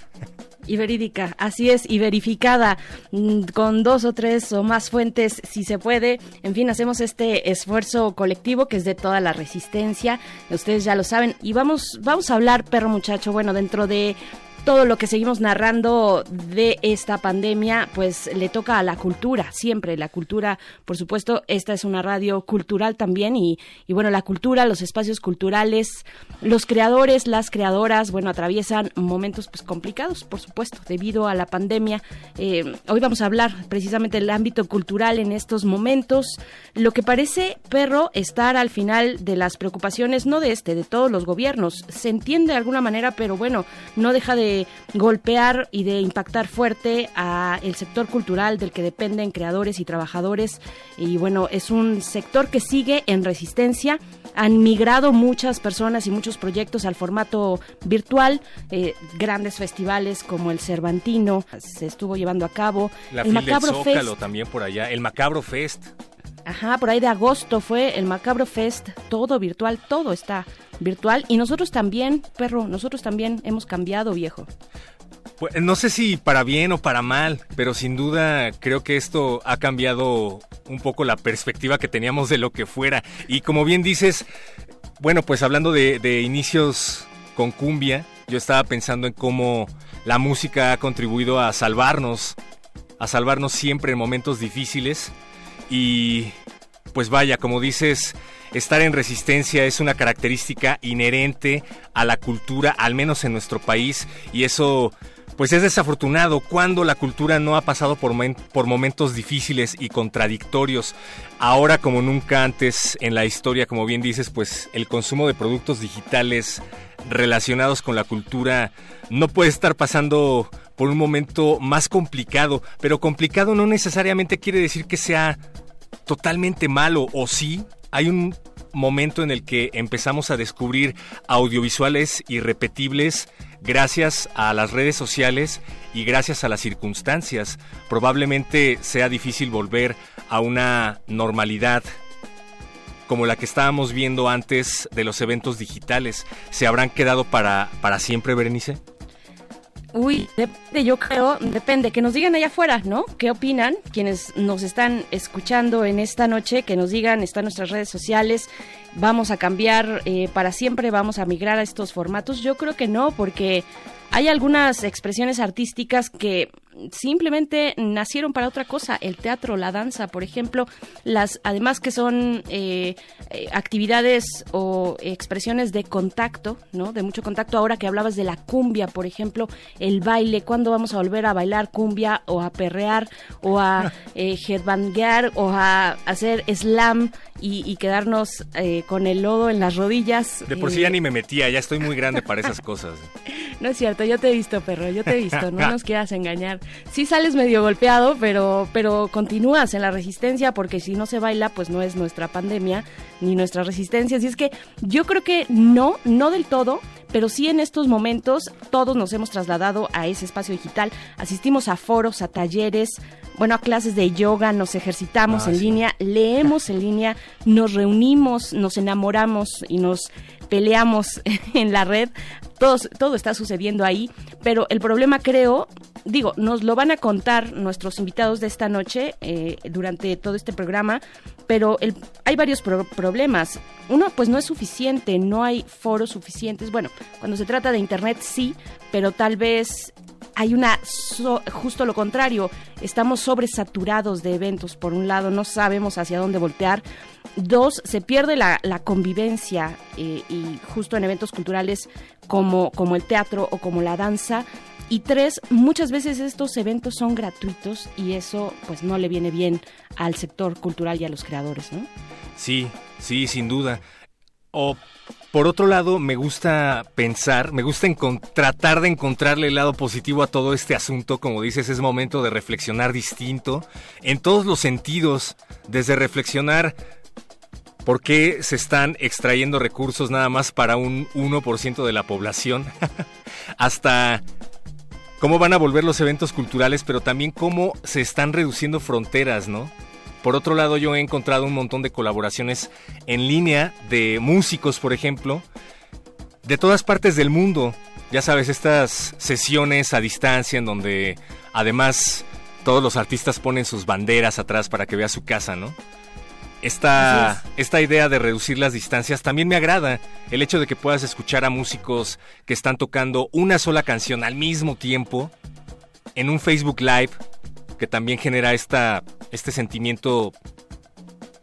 Y verídica, así es, y verificada mm, con dos o tres o más fuentes si se puede. En fin, hacemos este esfuerzo colectivo que es de toda la resistencia, ustedes ya lo saben. Y vamos, vamos a hablar, perro muchacho, bueno, dentro de todo lo que seguimos narrando de esta pandemia, pues le toca a la cultura, siempre. La cultura, por supuesto, esta es una radio cultural también y, y bueno, la cultura, los espacios culturales, los creadores, las creadoras, bueno, atraviesan momentos pues complicados, por supuesto, debido a la pandemia. Eh, hoy vamos a hablar precisamente del ámbito cultural en estos momentos, lo que parece, perro, estar al final de las preocupaciones, no de este, de todos los gobiernos, se entiende de alguna manera, pero bueno, no deja de golpear y de impactar fuerte a el sector cultural del que dependen creadores y trabajadores. Y bueno es un sector que sigue en resistencia. Han migrado muchas personas y muchos proyectos al formato virtual eh, grandes festivales como el Cervantino se estuvo llevando a cabo. El Macabro Fest. también por allá el Macabro Fest Ajá, por ahí de agosto fue el Macabro Fest, todo virtual, todo está virtual y nosotros también, perro, nosotros también hemos cambiado, viejo. Pues, no sé si para bien o para mal, pero sin duda creo que esto ha cambiado un poco la perspectiva que teníamos de lo que fuera. Y como bien dices, bueno, pues hablando de, de inicios con cumbia, yo estaba pensando en cómo la música ha contribuido a salvarnos, a salvarnos siempre en momentos difíciles. Y pues vaya, como dices, estar en resistencia es una característica inherente a la cultura, al menos en nuestro país, y eso pues es desafortunado cuando la cultura no ha pasado por, por, momentos difíciles y contradictorios. Ahora como nunca antes en la historia, como bien dices, pues el consumo de productos digitales relacionados con la cultura no puede estar pasando por un momento más complicado, pero complicado no necesariamente quiere decir que sea totalmente malo o sí, hay un momento en el que empezamos a descubrir audiovisuales irrepetibles gracias a las redes sociales y gracias a las circunstancias. Probablemente sea difícil volver a una normalidad como la que estábamos viendo antes de los eventos digitales, ¿se habrán quedado para, para siempre, Berenice? Uy, depende, yo creo, depende, que nos digan allá afuera, ¿no? ¿Qué opinan quienes nos están escuchando en esta noche? Que nos digan, están nuestras redes sociales, vamos a cambiar eh, para siempre, vamos a migrar a estos formatos. Yo creo que no, porque hay algunas expresiones artísticas que simplemente nacieron para otra cosa, el teatro, la danza, por ejemplo, las además que son eh, eh, actividades o expresiones de contacto, ¿no? De mucho contacto. Ahora que hablabas de la cumbia, por ejemplo, el baile, ¿cuándo vamos a volver a bailar cumbia o a perrear o a eh, o a hacer slam y, quedarnos eh, con el lodo en las rodillas? De por sí ya ni me metía, ya estoy muy grande para esas cosas. No es cierto, yo te he visto, perro, yo te he visto, no nos quieras engañar sí sales medio golpeado, pero, pero continúas en la resistencia porque si no se baila, pues no es nuestra pandemia ni nuestra resistencia. Así es que yo creo que no, no del todo, pero sí en estos momentos todos nos hemos trasladado a ese espacio digital, asistimos a foros, a talleres, bueno, a clases de yoga, nos ejercitamos ah, en línea, leemos en línea, nos reunimos, nos enamoramos y nos peleamos en la red. Todo, todo está sucediendo ahí, pero el problema creo, digo, nos lo van a contar nuestros invitados de esta noche eh, durante todo este programa, pero el, hay varios problemas. Uno, pues no es suficiente, no hay foros suficientes. Bueno, cuando se trata de Internet sí, pero tal vez hay una justo lo contrario, estamos sobresaturados de eventos, por un lado, no sabemos hacia dónde voltear, dos, se pierde la, convivencia eh, y justo en eventos culturales como, como el teatro o como la danza, y tres, muchas veces estos eventos son gratuitos y eso pues no le viene bien al sector cultural y a los creadores, ¿no? Sí, sí, sin duda. O por otro lado, me gusta pensar, me gusta tratar de encontrarle el lado positivo a todo este asunto. Como dices, es momento de reflexionar distinto en todos los sentidos, desde reflexionar por qué se están extrayendo recursos nada más para un 1% de la población, hasta cómo van a volver los eventos culturales, pero también cómo se están reduciendo fronteras, ¿no? Por otro lado, yo he encontrado un montón de colaboraciones en línea de músicos, por ejemplo, de todas partes del mundo. Ya sabes, estas sesiones a distancia en donde además todos los artistas ponen sus banderas atrás para que vea su casa, ¿no? Esta, esta idea de reducir las distancias también me agrada. El hecho de que puedas escuchar a músicos que están tocando una sola canción al mismo tiempo en un Facebook Live que también genera esta, este sentimiento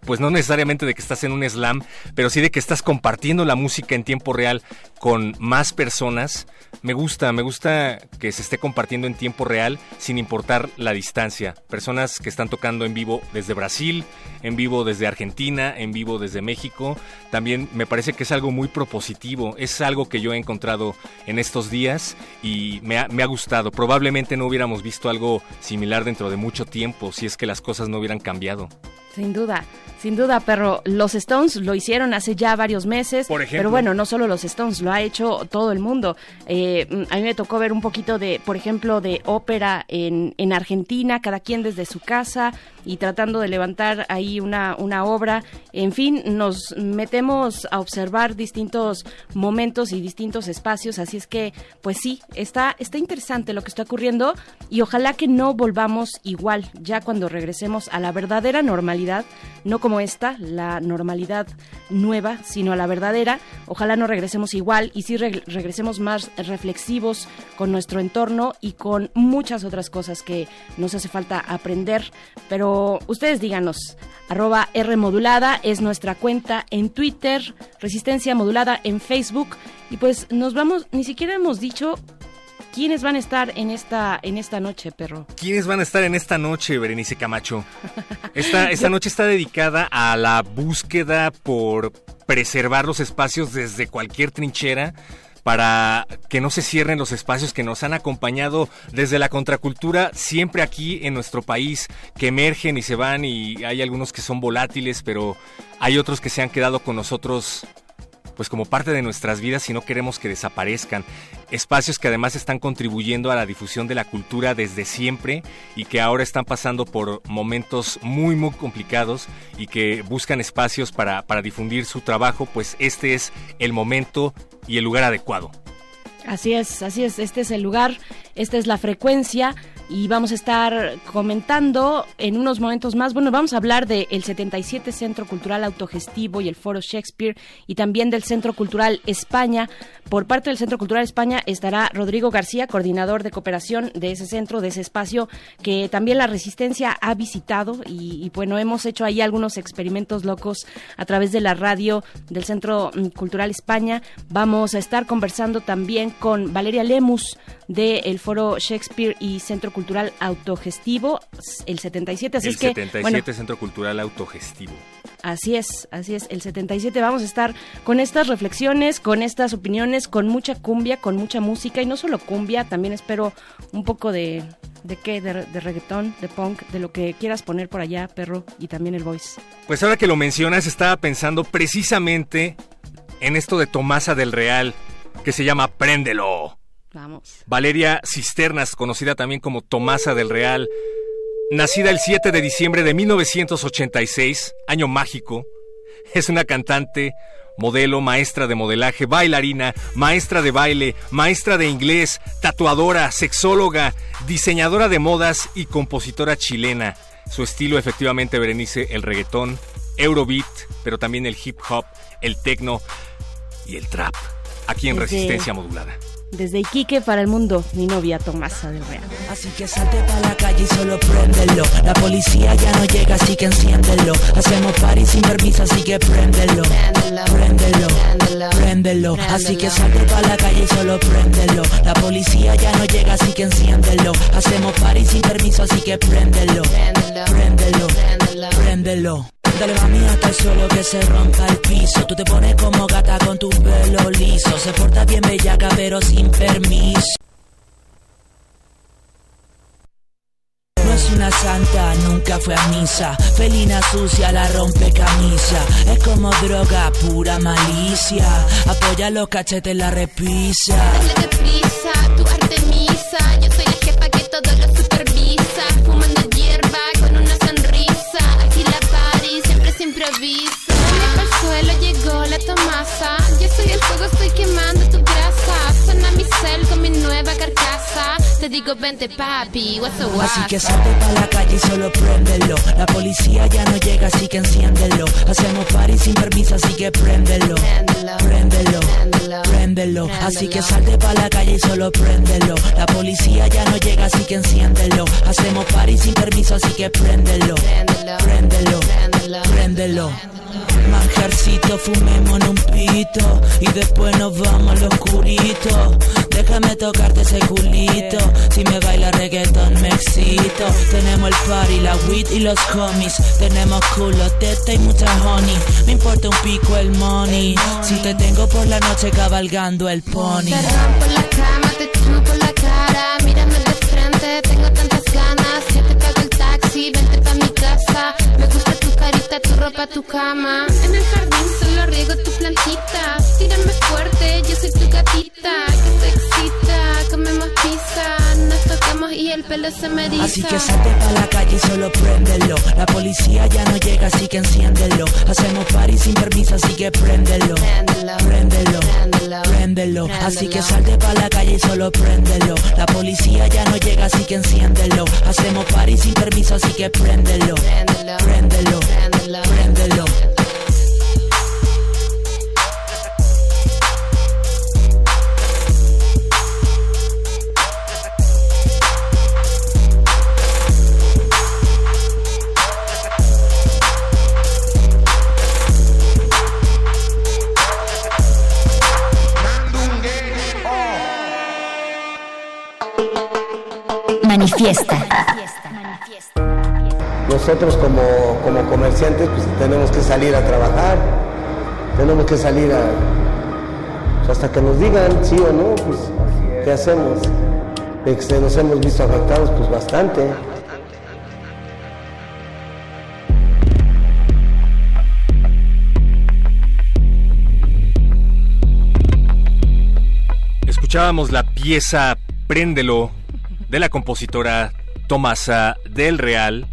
pues no necesariamente de que estás en un slam, pero sí de que estás compartiendo la música en tiempo real con más personas. Me gusta, me gusta que se esté compartiendo en tiempo real sin importar la distancia. Personas que están tocando en vivo desde Brasil, en vivo desde Argentina, en vivo desde México. También me parece que es algo muy propositivo. Es algo que yo he encontrado en estos días y me ha, me ha gustado. Probablemente no hubiéramos visto algo similar dentro de mucho tiempo si es que las cosas no hubieran cambiado. Sin duda. Sin duda, pero los Stones lo hicieron hace ya varios meses. Por ejemplo. Pero bueno, no solo los Stones, lo ha hecho todo el mundo. Eh, a mí me tocó ver un poquito de, por ejemplo, de ópera en, en Argentina, cada quien desde su casa y tratando de levantar ahí una, una obra. En fin, nos metemos a observar distintos momentos y distintos espacios, así es que, pues sí, está, está interesante lo que está ocurriendo y ojalá que no volvamos igual ya cuando regresemos a la verdadera normalidad, no como esta, la normalidad nueva, sino a la verdadera. Ojalá no regresemos igual y sí regresemos más reflexivos con nuestro entorno y con muchas otras cosas que nos hace falta aprender. Pero ustedes díganos, arroba R modulada es nuestra cuenta en Twitter, Resistencia Modulada en Facebook. Y pues nos vamos, ni siquiera hemos dicho ¿Quiénes van a estar en esta, en esta noche, perro? ¿Quiénes van a estar en esta noche, Berenice Camacho? Esta, esta noche está dedicada a la búsqueda por preservar los espacios desde cualquier trinchera para que no se cierren los espacios que nos han acompañado desde la contracultura siempre aquí en nuestro país, que emergen y se van y hay algunos que son volátiles, pero hay otros que se han quedado con nosotros pues como parte de nuestras vidas y no queremos que desaparezcan. Espacios que además están contribuyendo a la difusión de la cultura desde siempre y que ahora están pasando por momentos muy muy complicados y que buscan espacios para, para difundir su trabajo, pues este es el momento y el lugar adecuado. Así es, así es, este es el lugar, esta es la frecuencia y vamos a estar comentando en unos momentos más. Bueno, vamos a hablar del 77 Centro Cultural Autogestivo y el Foro Shakespeare y también del Centro Cultural España. Por parte del Centro Cultural España estará Rodrigo García, coordinador de cooperación de ese centro, de ese espacio que también la Resistencia ha visitado y, y bueno, hemos hecho ahí algunos experimentos locos a través de la radio del Centro mm, Cultural España. Vamos a estar conversando también con Valeria Lemus del Foro Shakespeare y Centro Cultural Autogestivo, el 77. Así el es que, 77 bueno, Centro Cultural Autogestivo. Así es, así es, el 77. Vamos a estar con estas reflexiones, con estas opiniones, con mucha cumbia, con mucha música y no solo cumbia, también espero un poco de, ¿de qué? De, de reggaetón, de punk, de lo que quieras poner por allá, perro, y también el voice. Pues ahora que lo mencionas, estaba pensando precisamente en esto de Tomasa del Real, que se llama Préndelo. Vamos. Valeria Cisternas, conocida también como Tomasa del Real, nacida el 7 de diciembre de 1986, año mágico, es una cantante, modelo, maestra de modelaje, bailarina, maestra de baile, maestra de inglés, tatuadora, sexóloga, diseñadora de modas y compositora chilena. Su estilo efectivamente, Berenice, el reggaetón, Eurobeat, pero también el hip hop, el techno y el trap, aquí en Resistencia Modulada. Desde Iquique para el mundo, mi novia Tomasa del Real. Así que salte pa' la calle y solo préndelo. La policía ya no llega, así que enciéndelo. Hacemos party sin permiso, así que préndelo. Préndelo, préndelo. Así que salte pa' la calle y solo préndelo. La policía ya no llega, así que enciéndelo. Hacemos party sin permiso, así que préndelo. Préndelo, préndelo. Dale mami hasta el suelo que se rompa el piso Tú te pones como gata con tu pelo liso Se porta bien bellaca pero sin permiso No es una santa, nunca fue a misa. Felina sucia, la rompe camisa. Es como droga, pura malicia. Apoya los cachetes, la repisa. Dale deprisa, tu Artemisa. Yo soy la jefa que todo lo estoy quemando tu grasa. Suena mi cel con mi nueva carcasa. Te digo, vente papi, what's up, Así que salte pa' la calle y solo préndelo. La policía ya no llega, así que enciéndelo. Hacemos party sin permiso, así que préndelo. Préndelo, préndelo. Así que salte pa' la calle y solo préndelo. La policía ya no llega, así que enciéndelo. Hacemos party sin permiso, así que préndelo. Préndelo, préndelo. Manjarcito, fumemos un pito y después nos vamos al oscurito. Déjame tocarte ese culito. Si me baila reggaeton me excito. Tenemos el party, la weed y los homies. Tenemos culo, teta y mucha honey. Me importa un pico el money. Si te tengo por la noche cabalgando el pony. Te rompo la cama, te chupo la cara. Mírame de frente, tengo tantas ganas. Ya te pago el taxi, vente pa' mi casa. Me gusta tu ropa, tu cama. En el jardín solo riego tu plantita. Tírame fuerte, yo soy tu gatita. Que te excita, comemos pizza. Nos tocamos y el pelo se me eriza. Así que salte pa' la calle y solo préndelo. La policía ya no llega, así que enciéndelo. Hacemos party sin permiso, así que préndelo. Préndelo, préndelo. Así que salte pa' la calle y solo préndelo. La policía ya no llega, así que enciéndelo. Hacemos party sin permiso, así que préndelo. Préndelo, préndelo. Manifiesta. Nosotros como, como comerciantes pues tenemos que salir a trabajar, tenemos que salir a, pues, hasta que nos digan sí o no, pues ¿qué hacemos? Este, nos hemos visto afectados pues bastante. Escuchábamos la pieza Préndelo de la compositora Tomasa del Real,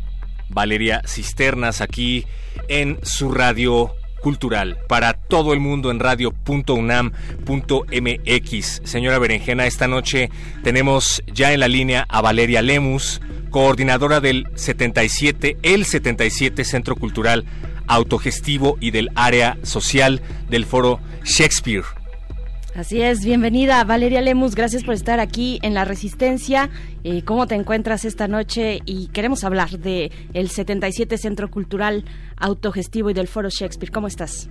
Valeria Cisternas, aquí en su radio cultural para todo el mundo en radio.unam.mx. Señora Berenjena, esta noche tenemos ya en la línea a Valeria Lemus, coordinadora del 77, el 77 Centro Cultural Autogestivo y del Área Social del Foro Shakespeare. Así es, bienvenida Valeria Lemus, gracias por estar aquí en La Resistencia. Eh, ¿Cómo te encuentras esta noche? Y queremos hablar de el 77 Centro Cultural Autogestivo y del Foro Shakespeare. ¿Cómo estás?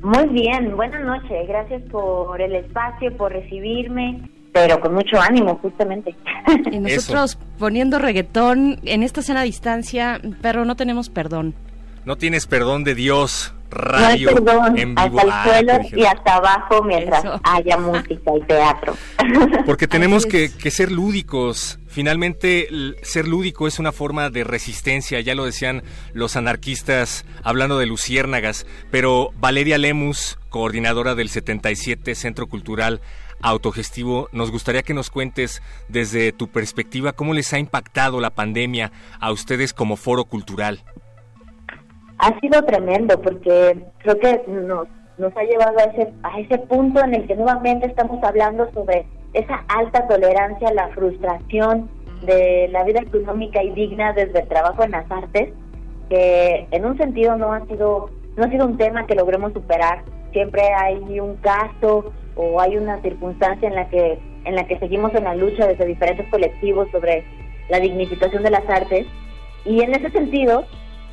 Muy bien, buenas noches, gracias por el espacio, por recibirme, pero con mucho ánimo, justamente. Y nosotros poniendo reggaetón en esta cena a distancia, pero no tenemos perdón. No tienes perdón de Dios radio en vivo. Hasta el ah, suelo y hasta abajo mientras haya música y teatro. Porque tenemos que, que, ser lúdicos. Finalmente, ser lúdico es una forma de resistencia, ya lo decían los anarquistas hablando de luciérnagas, pero Valeria Lemus, coordinadora del 77 Centro Cultural autogestivo, nos gustaría que nos cuentes desde tu perspectiva cómo les ha impactado la pandemia a ustedes como foro cultural ha sido tremendo porque creo que nos, ha llevado a ese, a ese punto en el que nuevamente estamos hablando sobre esa alta tolerancia a la frustración de la vida económica y digna desde el trabajo en las artes, que en un sentido no ha sido no ha sido un tema que logremos superar. Siempre hay un caso o hay una circunstancia en la que en la que seguimos en la lucha desde diferentes colectivos sobre la dignificación de las artes y en ese sentido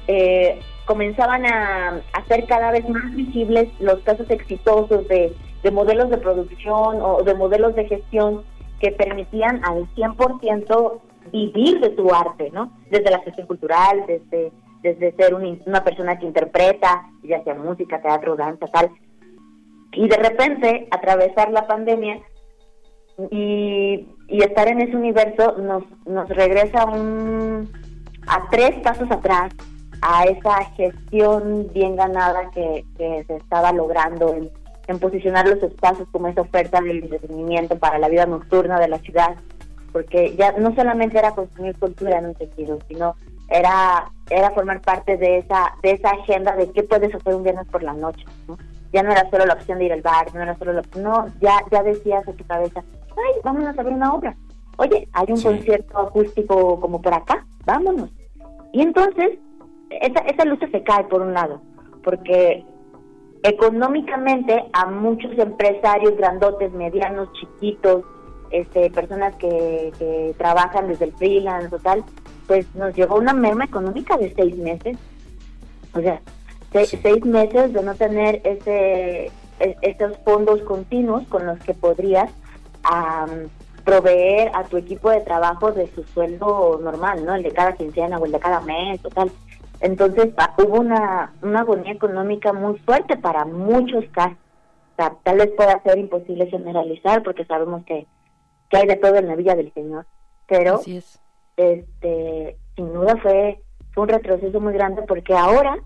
eh, comenzaban a hacer cada vez más visibles los casos exitosos de, modelos de producción o de modelos de gestión que permitían al 100% vivir de tu arte, ¿no? Desde la gestión cultural, desde, desde ser una persona que interpreta, ya sea música, teatro, danza, tal. Y de repente, atravesar la pandemia y, y estar en ese universo nos, nos regresa un, a tres pasos atrás a esa gestión bien ganada que, se estaba logrando en, posicionar los espacios como esa oferta de entretenimiento para la vida nocturna de la ciudad, porque ya no solamente era consumir cultura en un sentido, sino era era formar parte de esa de esa agenda de qué puedes hacer un viernes por la noche, Ya no era solo la opción de ir al bar, no era solo la, no, ya ya decías a tu cabeza, "Ay, vámonos a ver una obra." Oye, hay un concierto acústico como por acá, vámonos. Y entonces esa, esa lucha se cae por un lado, porque económicamente a muchos empresarios grandotes, medianos, chiquitos, este, personas que, que trabajan desde el freelance o tal, pues nos llegó una merma económica de seis meses. O sea, seis meses de no tener ese e, esos fondos continuos con los que podrías proveer a tu equipo de trabajo de su sueldo normal, ¿no? El de cada quincena o el de cada mes o tal. Entonces hubo una, una agonía económica muy fuerte para muchos casos. O sea, tal vez pueda ser imposible generalizar porque sabemos que, que hay de todo en la Villa del Señor. Pero este sin duda fue, fue un retroceso muy grande porque ahora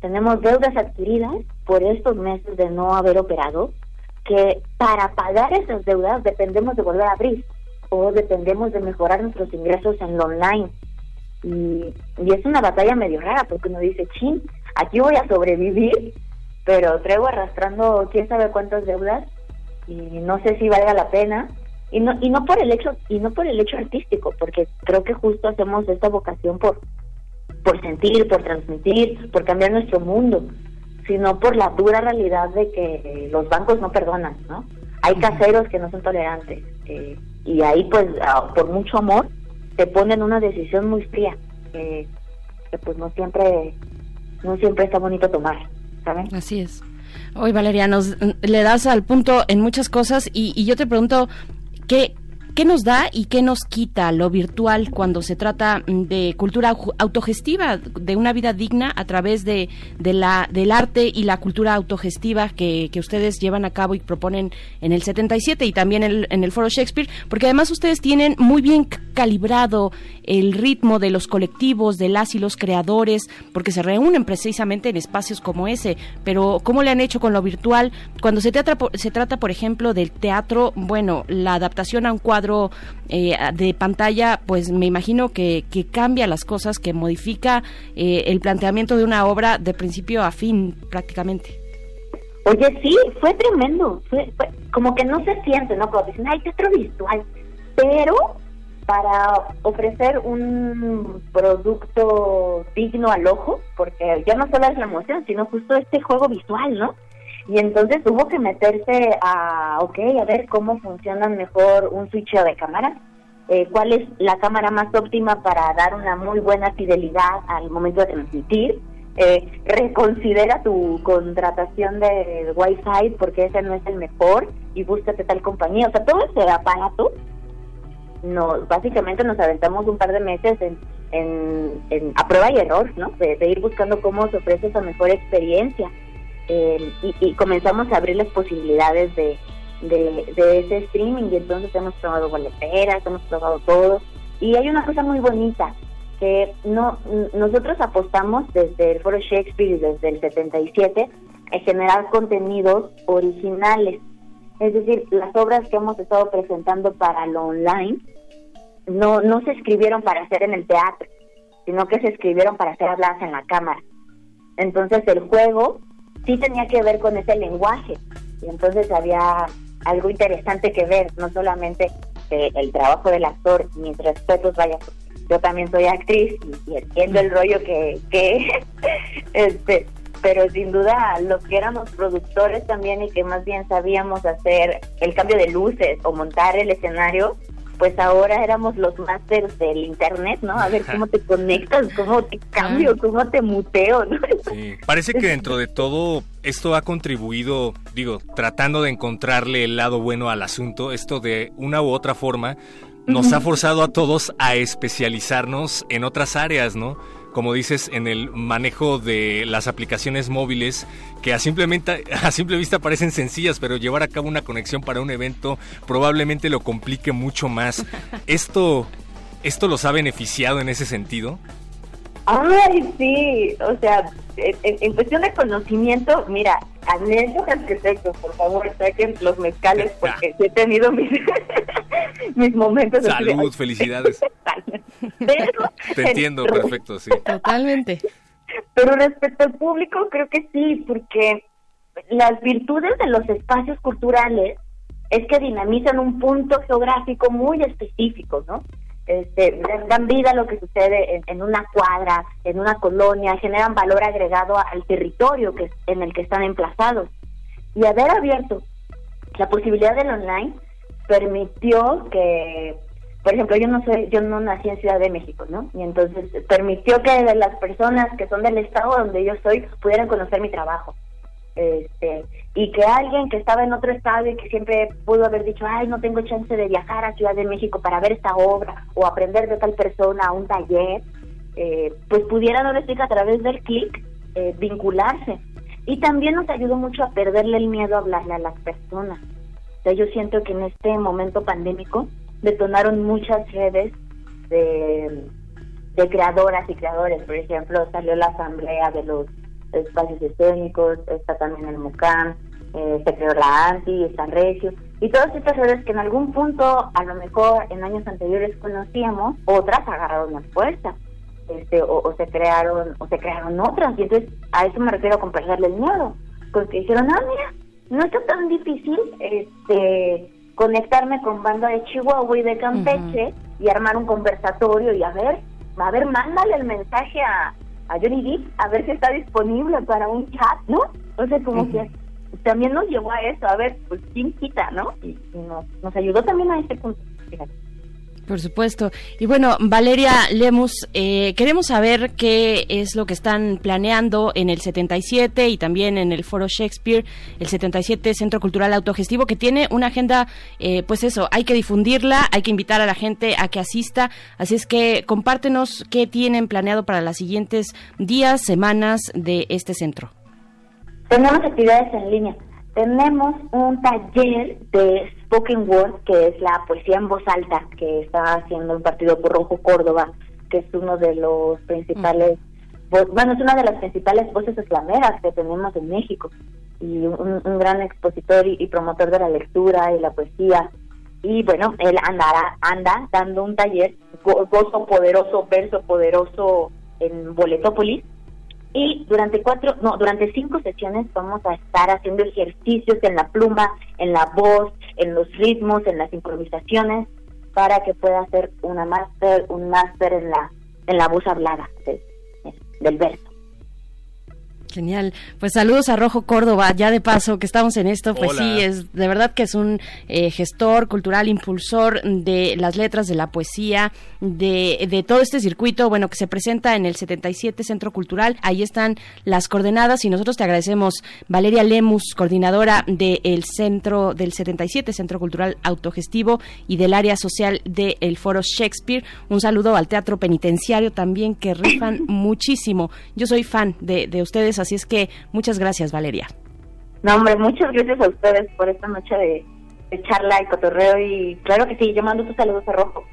tenemos deudas adquiridas por estos meses de no haber operado, que para pagar esas deudas dependemos de volver a abrir o dependemos de mejorar nuestros ingresos en lo online y, es una batalla medio rara porque uno dice, chin, aquí voy a sobrevivir, pero traigo arrastrando quién sabe cuántas deudas y no sé si valga la pena. Y no, y no por el hecho y no por el hecho artístico porque creo que justo hacemos esta vocación por por sentir por transmitir por cambiar nuestro mundo sino por la dura realidad de que los bancos no perdonan no hay caseros que no son tolerantes eh, y ahí pues por mucho amor te ponen una decisión muy fría que, pues no siempre no siempre está bonito tomar ¿saben? así es hoy Valeria nos le das al punto en muchas cosas y, yo te pregunto qué ¿qué nos da y qué nos quita lo virtual cuando se trata de cultura autogestiva, de una vida digna a través de, del arte y la cultura autogestiva que, ustedes llevan a cabo y proponen en el 77 y también en el Foro Shakespeare? Porque además ustedes tienen muy bien calibrado el ritmo de los colectivos, de las y los creadores, porque se reúnen precisamente en espacios como ese. Pero, ¿cómo le han hecho con lo virtual? Cuando se trata, se trata por ejemplo, del teatro, bueno, la adaptación a un cuadro eh, de pantalla, pues me imagino que, cambia las cosas, que modifica eh, el planteamiento de una obra de principio a fin, prácticamente. Oye, sí, fue tremendo. Fue, como que no se siente, ¿no? Como dicen, ay, teatro virtual. Pero para ofrecer un producto digno al ojo, porque ya no solo es la emoción, sino justo este juego visual, ¿no? Y entonces hubo que meterse a, ok, a ver cómo funciona mejor un switch de cámara, eh, cuál es la cámara más óptima para dar una muy buena fidelidad al momento de transmitir, eh, reconsidera tu contratación de Wi-Fi porque ese no es el mejor y búscate tal compañía. O sea, todo ese aparato nos básicamente nos aventamos un par de meses en, en, a prueba y error, ¿no? De, ir buscando cómo se ofrece esa mejor experiencia. Eh, y, comenzamos a abrir las posibilidades de, de, ese streaming y entonces hemos probado boleteras, hemos probado todo. Y hay una cosa muy bonita, que no nosotros apostamos desde el Foro Shakespeare y desde el 77 a generar contenidos originales es decir, las obras que hemos estado presentando para lo online no, no se escribieron para hacer en el teatro, sino que se escribieron para ser habladas en la cámara. Entonces el juego sí tenía que ver con ese lenguaje. Y entonces había algo interesante que ver, no solamente el trabajo del actor, mis respetos, vaya, yo también soy actriz y, entiendo el rollo que, que este, pero sin duda los que éramos productores también y que más bien sabíamos hacer el cambio de luces o montar el escenario, pues ahora éramos los másters del internet, ¿no? A ver cómo te conectas, cómo te cambio, ah. cómo te muteo, ¿no? Sí, parece que dentro de todo esto ha contribuido, digo, tratando de encontrarle el lado bueno al asunto, esto de una u otra forma nos ha forzado a todos a especializarnos en otras áreas, ¿no? Como dices, en el manejo de las aplicaciones móviles que a, simplemente, a simple vista parecen sencillas, pero llevar a cabo una conexión para un evento probablemente lo complique mucho más. ¿Esto, esto los ha beneficiado en ese sentido? Ay, sí, o sea, en, cuestión de conocimiento, mira, anécdotas que tengo, por favor, saquen los mezcales porque he tenido mis, mis momentos. Salud, felicidades. Te entiendo, perfecto, sí. Totalmente. Pero respecto al público, creo que sí, porque las virtudes de los espacios culturales es que dinamizan un punto geográfico muy específico, ¿no? Este, dan vida a lo que sucede en, una cuadra, en una colonia, generan valor agregado al territorio que en el que están emplazados. Y haber abierto la posibilidad del online permitió que, por ejemplo, yo no soy, yo no nací en Ciudad de México, ¿no? Y entonces permitió que las personas que son del estado donde yo soy pudieran conocer mi trabajo este, y que alguien que estaba en otro estado y que siempre pudo haber dicho, ay, no tengo chance de viajar a Ciudad de México para ver esta obra o aprender de tal persona a un taller, eh, pues pudiera ahora sí a través del clic eh, vincularse. Y también nos ayudó mucho a perderle el miedo a hablarle a las personas. O yo siento que en este momento pandémico detonaron muchas redes de, de creadoras y creadores. Por ejemplo, salió la asamblea de los espacios escénicos, está también el MUCAM, eh, se creó la ANTI, está Regio, y todas estas redes que en algún punto, a lo mejor en años anteriores conocíamos, otras agarraron más fuerza. Este, o, se crearon o se crearon otras y entonces a eso me refiero con perderle el miedo porque dijeron ah mira no está tan difícil este conectarme con banda de Chihuahua y de Campeche y armar un conversatorio y a ver a ver mándale el mensaje a, a Johnny Depp a ver si está disponible para un chat, ¿no? Entonces como que también nos llevó a eso, a ver, pues quién quita, ¿no? Y, nos, nos ayudó también a ese punto, fíjate. Por supuesto. Y bueno, Valeria Lemus, eh, queremos saber qué es lo que están planeando en el 77 y también en el Foro Shakespeare, el 77 Centro Cultural Autogestivo, que tiene una agenda, eh, pues eso, hay que difundirla, hay que invitar a la gente a que asista. Así es que compártenos qué tienen planeado para los siguientes días, semanas de este centro. Tenemos actividades en línea. Tenemos un taller de spoken word, que es la poesía en voz alta, que está haciendo un partido por Rojo Córdoba, que es uno de los principales, bueno, es una de las principales voces eslameras que tenemos en México, y un, gran expositor y, promotor de la lectura y la poesía. Y bueno, él andará, anda dando un taller, gozo poderoso, verso poderoso en Boletópolis, y durante cuatro, no, durante cinco sesiones vamos a estar haciendo ejercicios en la pluma, en la voz, en los ritmos, en las improvisaciones, para que pueda hacer una máster, un máster en la, en la voz hablada del verso. Genial. Pues saludos a Rojo Córdoba, ya de paso que estamos en esto, pues sí, es de verdad que es un eh, gestor cultural, impulsor de las letras, de la poesía, de, de, todo este circuito, bueno, que se presenta en el 77 Centro Cultural. Ahí están las coordenadas y nosotros te agradecemos, Valeria Lemus, coordinadora del Centro del 77 Centro Cultural Autogestivo y del área social del Foro Shakespeare. Un saludo al Teatro Penitenciario también, que rifan muchísimo. Yo soy fan de, de ustedes Así es que muchas gracias, Valeria. No, hombre, muchas gracias a ustedes por esta noche de, charla y cotorreo. Y claro que sí, yo mando tus saludos a Rojo.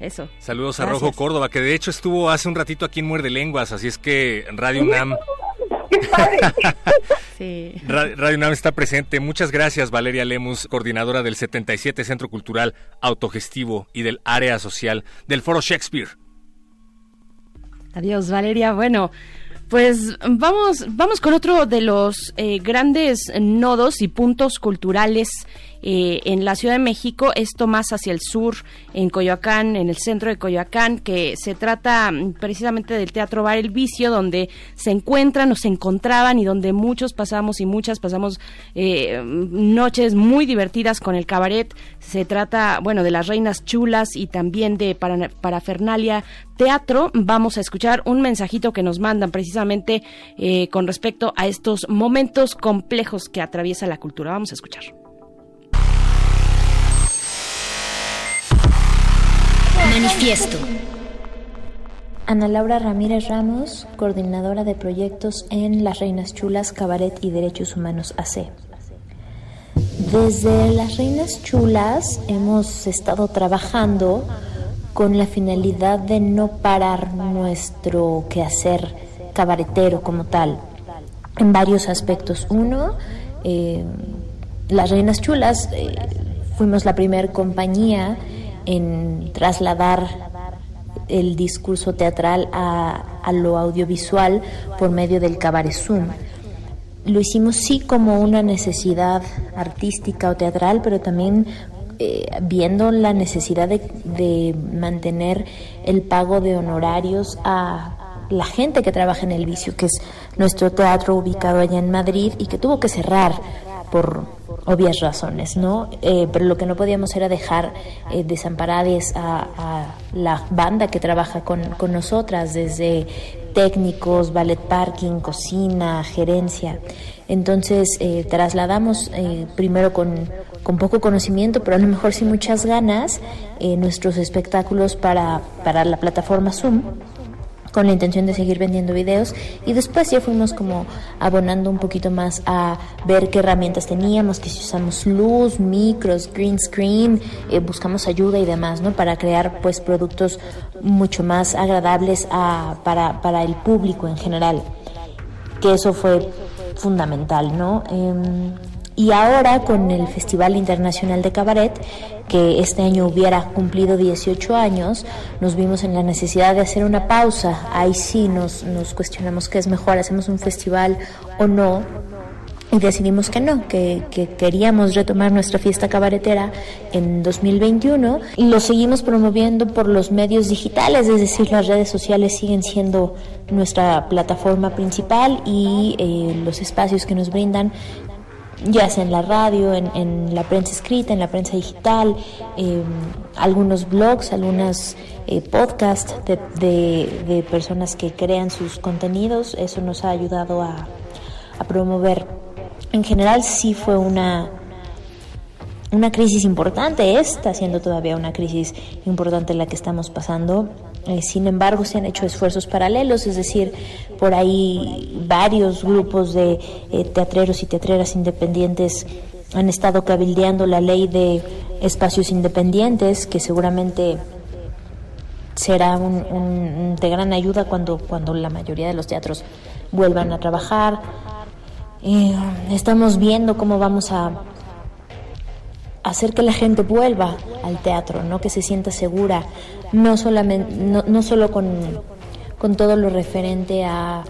Eso. Saludos a Rojo Córdoba, que de hecho estuvo hace un ratito aquí en Muerde Lenguas, así es que Radio UNAM. sí. Radio UNAM está presente. Muchas gracias, Valeria Lemus, coordinadora del 77 Centro Cultural Autogestivo y del Área Social del Foro Shakespeare. Adiós, Valeria. Bueno, pues vamos, vamos con otro de los eh, grandes nodos y puntos culturales eh, en la Ciudad de México, esto más hacia el sur, en Coyoacán, en el centro de Coyoacán, que se trata mm, precisamente del Teatro Bar El Vicio, donde se encuentran o se encontraban y donde muchos pasamos y muchas pasamos eh, noches muy divertidas con el cabaret. Se trata, bueno, de las reinas chulas y también de para, parafernalia teatro. Vamos a escuchar un mensajito que nos mandan precisamente eh, con respecto a estos momentos complejos que atraviesa la cultura. Vamos a escuchar. Manifiesto. Ana Laura Ramírez Ramos, coordinadora de proyectos en Las Reinas Chulas, Cabaret y Derechos Humanos AC. Desde Las Reinas Chulas hemos estado trabajando con la finalidad de no parar nuestro quehacer cabaretero como tal, en varios aspectos. Uno, eh, Las Reinas Chulas, eh, fuimos la primera compañía en trasladar el discurso teatral a, lo audiovisual por medio del cabaret Zoom. Lo hicimos sí como una necesidad artística o teatral, pero también eh, viendo la necesidad de, de, mantener el pago de honorarios a la gente que trabaja en el vicio, que es nuestro teatro ubicado allá en Madrid y que tuvo que cerrar por obvias razones, ¿no? Eh, pero lo que no podíamos era dejar eh, desamparadas a, la banda que trabaja con, con nosotras, desde técnicos, ballet parking, cocina, gerencia. Entonces eh, trasladamos primero con, con, poco conocimiento, pero a lo mejor sin muchas ganas, nuestros espectáculos para, para la plataforma Zoom con la intención de seguir vendiendo videos y después ya fuimos como abonando un poquito más a ver qué herramientas teníamos, que si usamos luz, micros, green screen, eh, buscamos ayuda y demás, ¿no? Para crear pues productos mucho más agradables a, para, para el público en general, que eso fue fundamental, ¿no? Em, y ahora con el Festival Internacional de Cabaret, que este año hubiera cumplido 18 años, nos vimos en la necesidad de hacer una pausa. Ahí sí nos, nos cuestionamos qué es mejor, hacemos un festival o no. Y decidimos que no, que, que, queríamos retomar nuestra fiesta cabaretera en 2021 y lo seguimos promoviendo por los medios digitales, es decir, las redes sociales siguen siendo nuestra plataforma principal y eh, los espacios que nos brindan ya sea en la radio, en, la prensa escrita, en la prensa digital, em, algunos blogs, algunos eh, podcasts de, personas que crean sus contenidos. Eso nos ha ayudado a, a promover. En general sí fue una una crisis importante, está siendo todavía una crisis importante la que estamos pasando. Eh, sin embargo, se han hecho esfuerzos paralelos, es decir, por ahí varios grupos de eh, teatreros y teatreras independientes han estado cabildeando la ley de espacios independientes, que seguramente será un, de gran ayuda cuando, cuando la mayoría de los teatros vuelvan a trabajar. Eh, estamos viendo cómo vamos a hacer que la gente vuelva al teatro, no que se sienta segura, no solamente, no, solo con, con todo lo referente a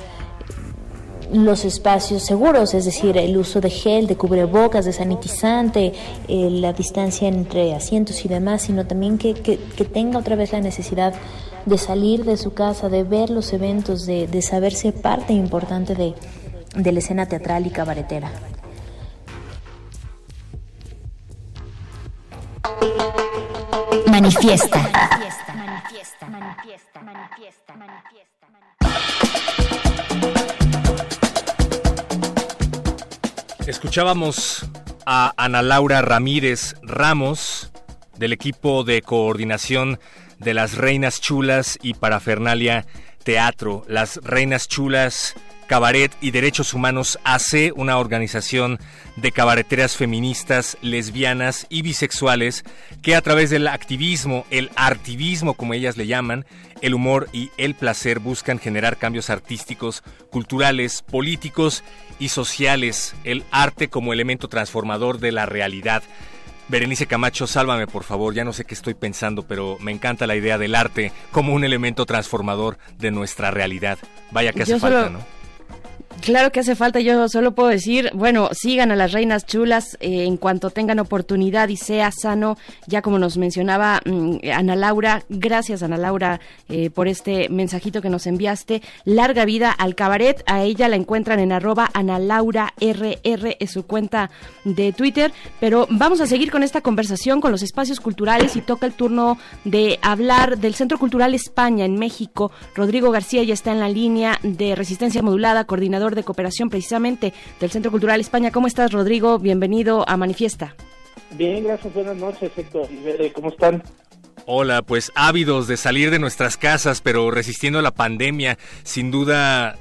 los espacios seguros, es decir, el uso de gel, de cubrebocas, de sanitizante, eh, la distancia entre asientos y demás, sino también que, que, tenga otra vez la necesidad de salir de su casa, de ver los eventos, de, de saberse parte importante de, de la escena teatral y cabaretera. Manifiesta. Escuchábamos a Ana Laura Ramírez Ramos del equipo de coordinación de las Reinas Chulas y Parafernalia Teatro. Las Reinas Chulas Cabaret y Derechos Humanos AC, una organización de cabareteras feministas, lesbianas y bisexuales que a través del activismo, el artivismo como ellas le llaman, el humor y el placer buscan generar cambios artísticos, culturales, políticos y sociales, el arte como elemento transformador de la realidad. Berenice Camacho, sálvame por favor, ya no sé qué estoy pensando, pero me encanta la idea del arte como un elemento transformador de nuestra realidad. Vaya que hace falta, ¿no? Claro que hace falta, yo solo puedo decir, bueno, sigan a las reinas chulas eh, en cuanto tengan oportunidad y sea sano, ya como nos mencionaba mm, Ana Laura, gracias Ana Laura eh, por este mensajito que nos enviaste, larga vida al cabaret, a ella la encuentran en arroba Ana Laura RR, es su cuenta de Twitter, pero vamos a seguir con esta conversación con los espacios culturales y toca el turno de hablar del Centro Cultural España en México, Rodrigo García ya está en la línea de Resistencia Modulada, coordinador de cooperación precisamente del Centro Cultural España. ¿Cómo estás, Rodrigo? Bienvenido a Manifiesta. Bien, gracias. Buenas noches, Héctor. ¿Cómo están? Hola, pues ávidos de salir de nuestras casas, pero resistiendo la pandemia. Sin duda,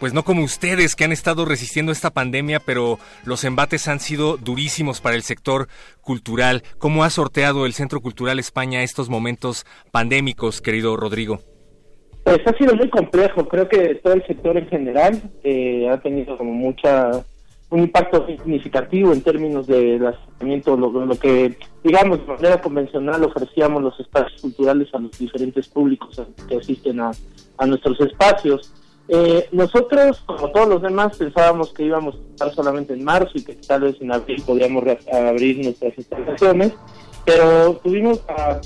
pues no como ustedes que han estado resistiendo esta pandemia, pero los embates han sido durísimos para el sector cultural. ¿Cómo ha sorteado el Centro Cultural España estos momentos pandémicos, querido Rodrigo? Pues ha sido muy complejo. Creo que todo el sector en general eh, ha tenido como mucha un impacto significativo en términos de lanzamiento, lo, lo que, digamos, de manera convencional ofrecíamos los espacios culturales a los diferentes públicos que asisten a, a nuestros espacios. Eh, nosotros, como todos los demás, pensábamos que íbamos a estar solamente en marzo y que tal vez en abril podríamos abrir nuestras instalaciones, pero tuvimos a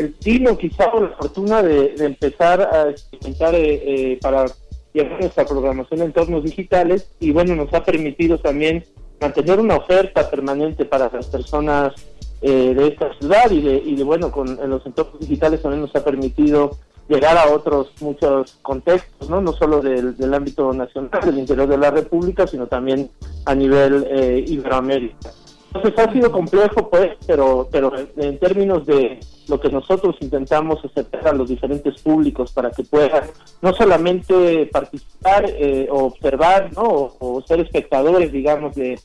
el tino quizá o la fortuna de, empezar a experimentar eh, eh, para llevar nuestra programación en entornos digitales y bueno, nos ha permitido también mantener una oferta permanente para las personas eh, de esta ciudad y de, y de bueno, con en los entornos digitales también nos ha permitido llegar a otros muchos contextos, no, no solo del, del ámbito nacional, del interior de la República, sino también a nivel eh, Iberoamérica. Entonces ha sido complejo, pues, pero, pero en términos de lo que nosotros intentamos acercar a los diferentes públicos para que puedan no solamente participar eh, observar, ¿no? O, ser espectadores, digamos, de,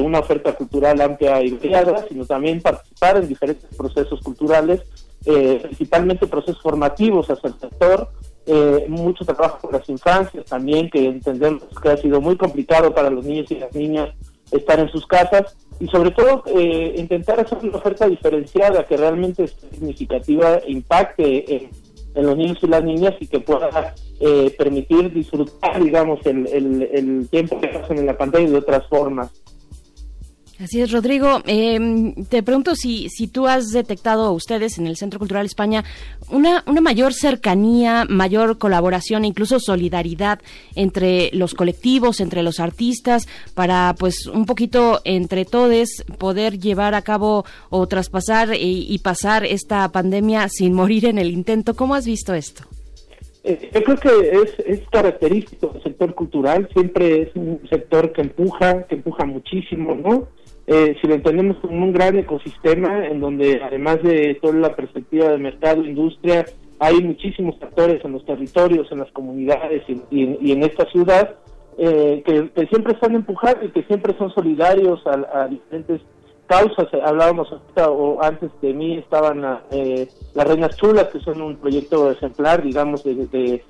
una oferta cultural amplia y variada, sino también participar en diferentes procesos culturales, eh, principalmente procesos formativos hacia el sector, eh, mucho trabajo con las infancias también, que entendemos que ha sido muy complicado para los niños y las niñas estar en sus casas y sobre todo eh, intentar hacer una oferta diferenciada que realmente es significativa impacte en, los niños y las niñas y que pueda eh, permitir disfrutar, digamos, el, el, tiempo que pasan en la pantalla de otras formas. Así es, Rodrigo. Eh, te pregunto si, si tú has detectado ustedes en el Centro Cultural España una, una mayor cercanía, mayor colaboración incluso solidaridad entre los colectivos, entre los artistas, para pues un poquito entre todos poder llevar a cabo o traspasar y, y pasar esta pandemia sin morir en el intento. ¿Cómo has visto esto? Eh, yo creo que es, es característico del sector cultural, siempre es un sector que empuja, que empuja muchísimo, ¿no? Eh, si lo entendemos como un gran ecosistema en donde además de toda la perspectiva de mercado, industria, hay muchísimos actores en los territorios, en las comunidades y, en esta ciudad eh, que, siempre están empujando y que siempre son solidarios a, diferentes causas. Hablábamos o antes de mí estaban eh, las Reinas Chulas, que son un proyecto ejemplar, digamos, de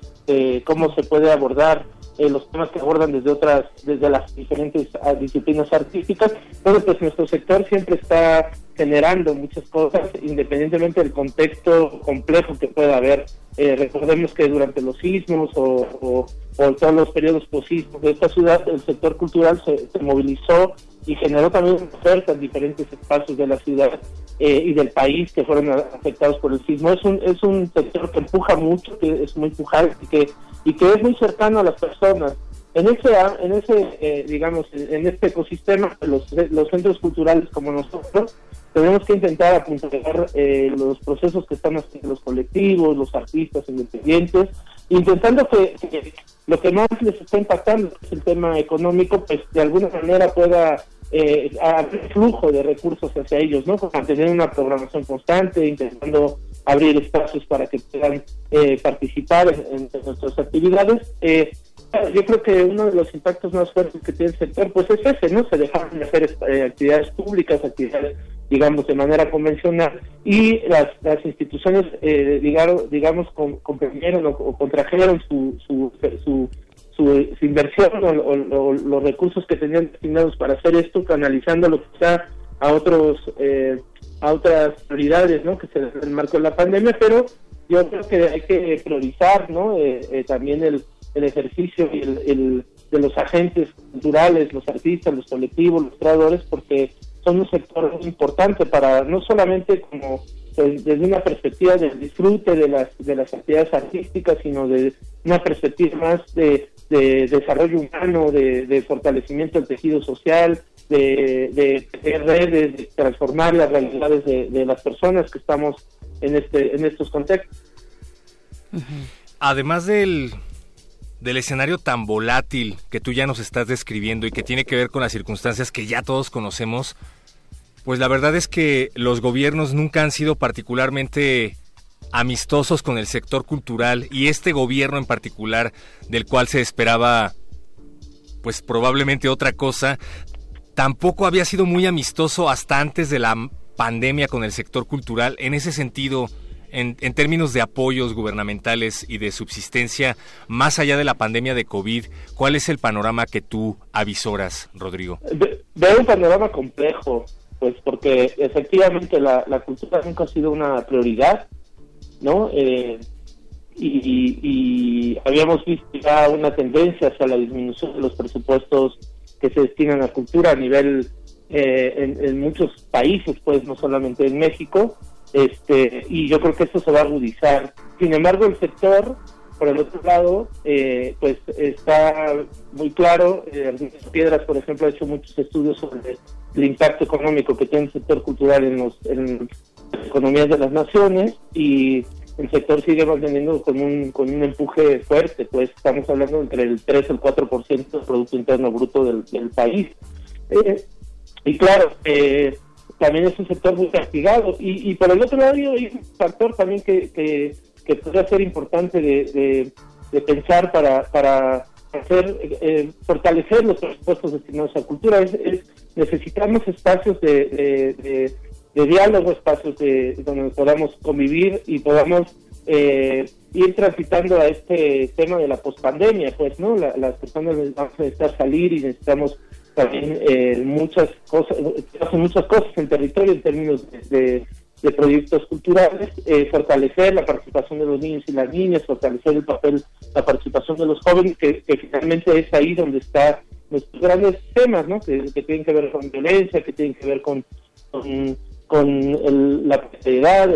cómo se puede abordar eh, los temas que abordan desde otras, desde las diferentes ah, disciplinas artísticas. Entonces, pues nuestro sector siempre está generando muchas cosas, independientemente del contexto complejo que pueda haber. Eh, recordemos que durante los sismos o, o, todos los periodos posismos de esta ciudad, el sector cultural se, movilizó y generó también ofertas en diferentes espacios de la ciudad eh, y del país que fueron afectados por el sismo. Es un, es un sector que empuja mucho, que es muy pujante que y que es muy cercano a las personas. En ese, en ese eh, digamos, en este ecosistema, los, centros culturales como nosotros, tenemos que intentar apuntar eh, los procesos que están haciendo los colectivos, los artistas independientes, intentando que, lo que más les está impactando, que es el tema económico, pues de alguna manera pueda eh, haber flujo de recursos hacia ellos, ¿no? Mantener una programación constante, intentando abrir espacios para que puedan eh, participar en, nuestras actividades. Eh, yo creo que uno de los impactos más fuertes que tiene el sector pues es ese, ¿no? Se dejaron de hacer eh, actividades públicas, actividades, digamos, de manera convencional y las, las instituciones, digamos, digamos comprendieron o, contrajeron su, su, su, su, inversión o, los recursos que tenían destinados para hacer esto, canalizándolo quizá a otros eh, a otras prioridades ¿no? que se en el marco de la pandemia, pero yo creo que hay que priorizar ¿no? Eh, eh, también el, el ejercicio y el, de los agentes culturales, los artistas, los colectivos, los creadores, porque son un sector importante para no solamente como pues, desde una perspectiva del disfrute de las de las actividades artísticas, sino de una perspectiva más de, de desarrollo humano, de, de fortalecimiento del tejido social, de, de, redes, de transformar las realidades de, las personas que estamos en, este, en estos contextos. Además del, del escenario tan volátil que tú ya nos estás describiendo y que tiene que ver con las circunstancias que ya todos conocemos, pues la verdad es que los gobiernos nunca han sido particularmente amistosos con el sector cultural y este gobierno en particular del cual se esperaba pues probablemente otra cosa, tampoco había sido muy amistoso hasta antes de la pandemia con el sector cultural. En ese sentido, en, términos de apoyos gubernamentales y de subsistencia, más allá de la pandemia de COVID, ¿cuál es el panorama que tú avisoras, Rodrigo? Veo un panorama complejo, pues porque efectivamente la, cultura nunca ha sido una prioridad, ¿no? Eh, y, y, habíamos visto ya una tendencia hacia la disminución de los presupuestos que se destinan a cultura a nivel eh, en, muchos países, pues no solamente en México, este y yo creo que esto se va a agudizar. Sin embargo, el sector, por el otro lado, eh, pues está muy claro. Eh, Piedras, por ejemplo, ha hecho muchos estudios sobre el impacto económico que tiene el sector cultural en, los, en las economías de las naciones y el sector sigue manteniendo con un, con un empuje fuerte, pues estamos hablando entre el 3 y el 4% del Producto Interno Bruto del, país. Eh, y claro, eh, también es un sector muy castigado. Y, y por el otro lado hay un factor también que, que, podría ser importante de, de, pensar para, para hacer eh, fortalecer los presupuestos destinados a cultura. Es, necesitamos espacios de de diálogo, espacios de, donde podamos convivir y podamos eh, ir transitando a este tema de la pospandemia, pues, ¿no? las personas vamos a necesitar salir y necesitamos también eh, muchas cosas, muchas cosas en territorio en términos de, proyectos culturales, eh, fortalecer la participación de los niños y las niñas, fortalecer el papel, la participación de los jóvenes, que, finalmente es ahí donde está nuestros grandes temas, ¿no? Que, tienen que ver con violencia, que tienen que ver con, la precariedad,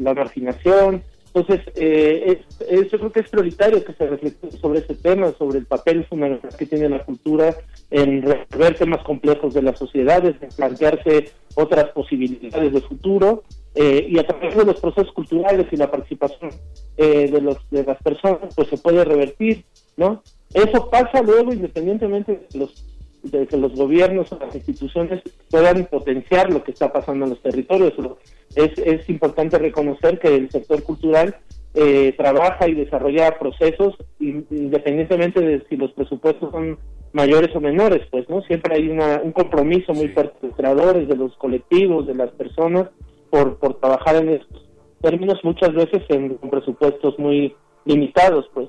la marginación. Entonces, eh, es, yo creo que es prioritario que se reflexione sobre ese tema, sobre el papel fundamental que tiene la cultura en resolver temas complejos de las sociedades, en plantearse otras posibilidades de futuro eh, y a través de los procesos culturales y la participación eh, de, los, de las personas, pues se puede revertir, ¿no? Eso pasa luego independientemente de, los, de que los gobiernos o las instituciones puedan potenciar lo que está pasando en los territorios. Es, es importante reconocer que el sector cultural eh, trabaja y desarrolla procesos independientemente de si los presupuestos son mayores o menores, pues, ¿no? Siempre hay una, un compromiso muy fuerte de los creadores, de los colectivos, de las personas, por, por trabajar en estos términos, muchas veces en, presupuestos muy limitados, pues.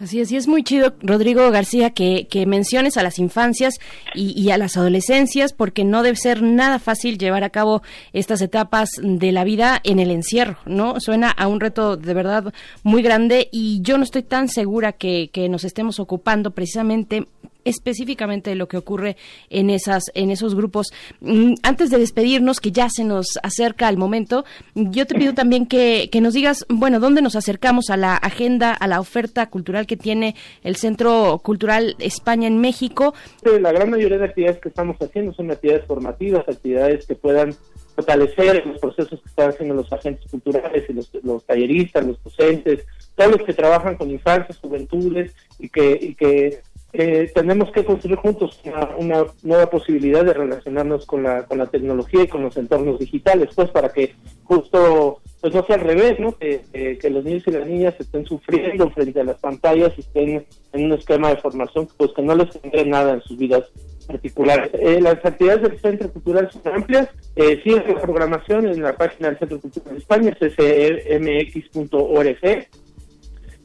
Así es, y es muy chido, Rodrigo García, que, que menciones a las infancias y, y, a las adolescencias, porque no debe ser nada fácil llevar a cabo estas etapas de la vida en el encierro, ¿no? Suena a un reto de verdad muy grande y yo no estoy tan segura que, que nos estemos ocupando precisamente específicamente de lo que ocurre en esas en esos grupos. Mm, antes de despedirnos, que ya se nos acerca el momento, yo te pido también que, que nos digas, bueno, dónde nos acercamos a la agenda, a la oferta cultural que tiene el Centro Cultural España en México. La gran mayoría de actividades que estamos haciendo son actividades formativas, actividades que puedan fortalecer los procesos que están haciendo los agentes culturales y los, los talleristas, los docentes, todos los que trabajan con infancias, juventudes y que, y que eh, tenemos que construir juntos una, nueva posibilidad de relacionarnos con la, con la tecnología y con los entornos digitales, pues para que justo pues no sea al revés, ¿no? Que, los niños y las niñas estén sufriendo frente a las pantallas y estén en un esquema de formación pues que no les tendré nada en sus vidas particulares. Eh, las actividades del Centro Cultural son amplias, eh, sigue la programación en la página del Centro Cultural de España, ccmx.org,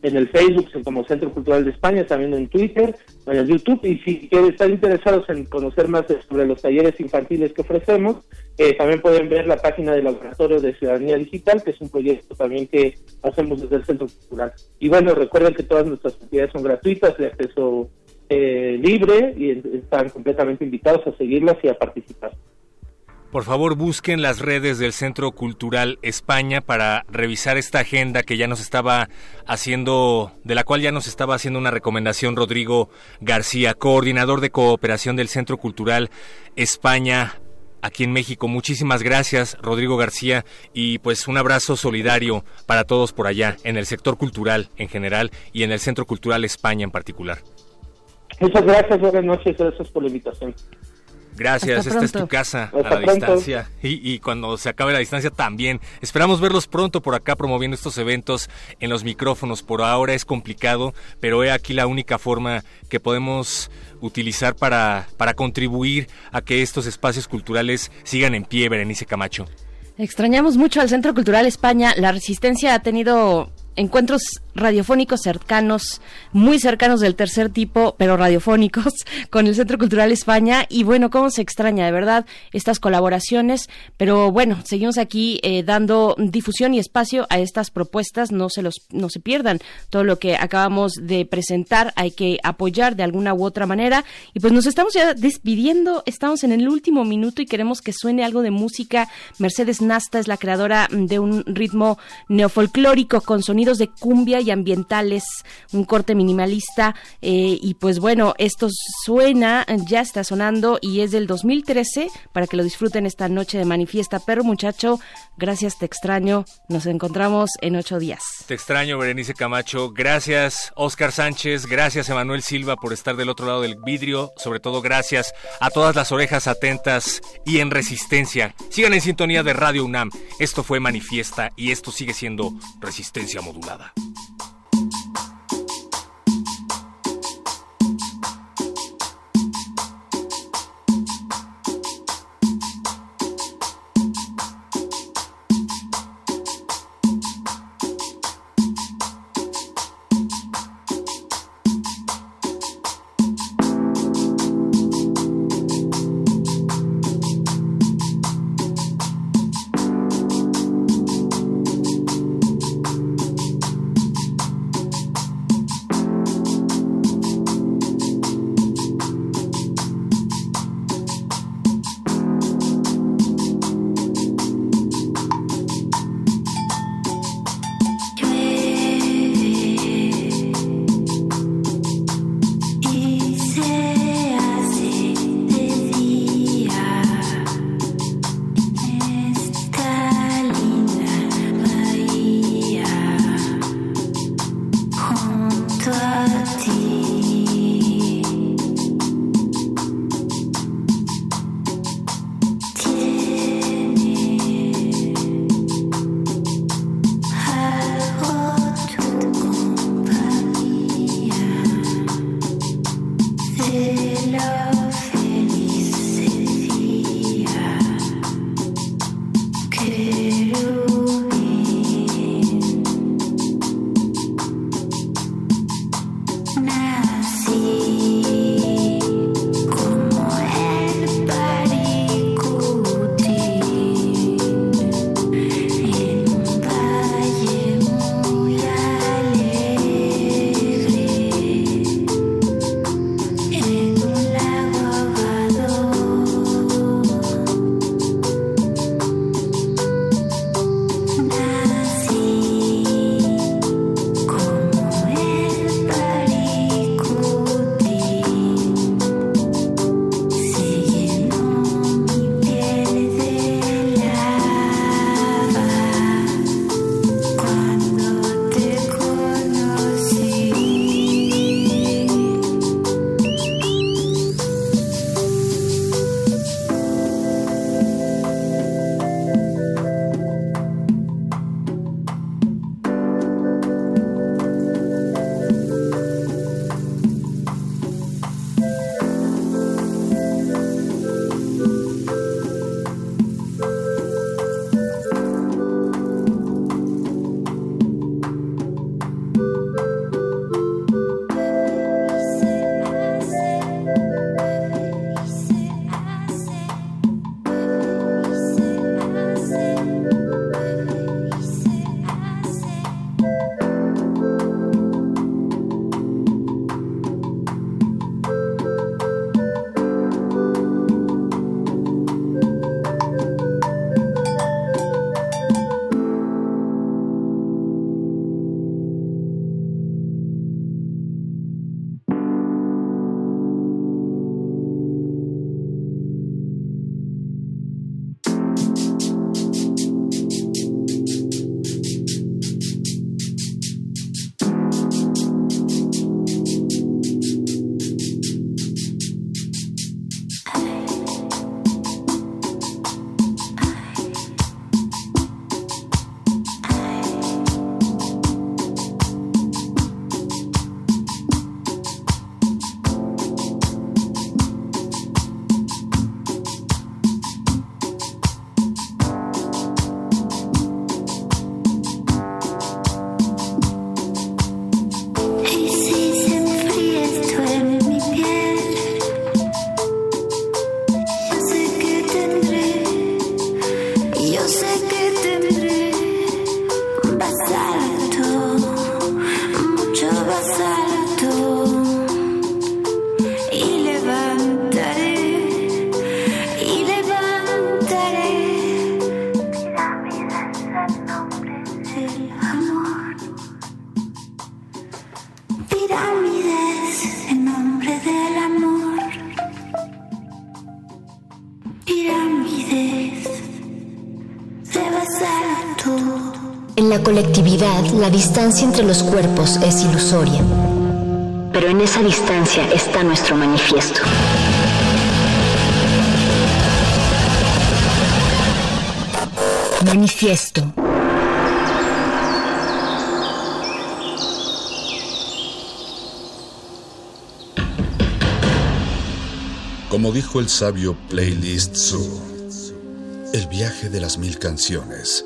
en el Facebook como Centro Cultural de España, también en Twitter, en el YouTube. Y si quieren estar interesados en conocer más sobre los talleres infantiles que ofrecemos, eh, también pueden ver la página del Laboratorio de Ciudadanía Digital, que es un proyecto también que hacemos desde el Centro Cultural. Y bueno, recuerden que todas nuestras actividades son gratuitas, de acceso eh, libre, y están completamente invitados a seguirlas y a participar. Por favor, busquen las redes del Centro Cultural España para revisar esta agenda que ya nos estaba haciendo, de la cual ya nos estaba haciendo una recomendación Rodrigo García, coordinador de cooperación del Centro Cultural España aquí en México. Muchísimas gracias, Rodrigo García, y pues un abrazo solidario para todos por allá, en el sector cultural en general y en el Centro Cultural España en particular. Muchas gracias, buenas noches, gracias por la invitación. Gracias, esta es tu casa a la distancia y, y, cuando se acabe la distancia también. Esperamos verlos pronto por acá promoviendo estos eventos en los micrófonos. Por ahora es complicado, pero he aquí la única forma que podemos utilizar para, para contribuir a que estos espacios culturales sigan en pie, Berenice Camacho. Extrañamos mucho al Centro Cultural España. La Resistencia ha tenido encuentros radiofónicos cercanos, muy cercanos del tercer tipo, pero radiofónicos, con el Centro Cultural España. Y bueno, cómo se extraña de verdad estas colaboraciones. Pero bueno, seguimos aquí eh, dando difusión y espacio a estas propuestas. No se los, no se pierdan todo lo que acabamos de presentar. Hay que apoyar de alguna u otra manera. Y pues nos estamos ya despidiendo. Estamos en el último minuto y queremos que suene algo de música. Mercedes Nasta es la creadora de un ritmo neofolclórico con de cumbia y ambientales, un corte minimalista. Eh, y pues bueno, esto suena, ya está sonando y es del 2013 para que lo disfruten esta noche de manifiesta. Pero muchacho, gracias, te extraño. Nos encontramos en ocho días. Te extraño, Berenice Camacho. Gracias, Oscar Sánchez. Gracias, Emanuel Silva, por estar del otro lado del vidrio. Sobre todo, gracias a todas las orejas atentas y en resistencia. Sigan en sintonía de Radio UNAM. Esto fue Manifiesta y esto sigue siendo Resistencia Modulada. Vas la distancia entre los cuerpos es ilusoria. Pero en esa distancia está nuestro manifiesto. Manifiesto. Como dijo el sabio Playlist Zoo, el viaje de las mil canciones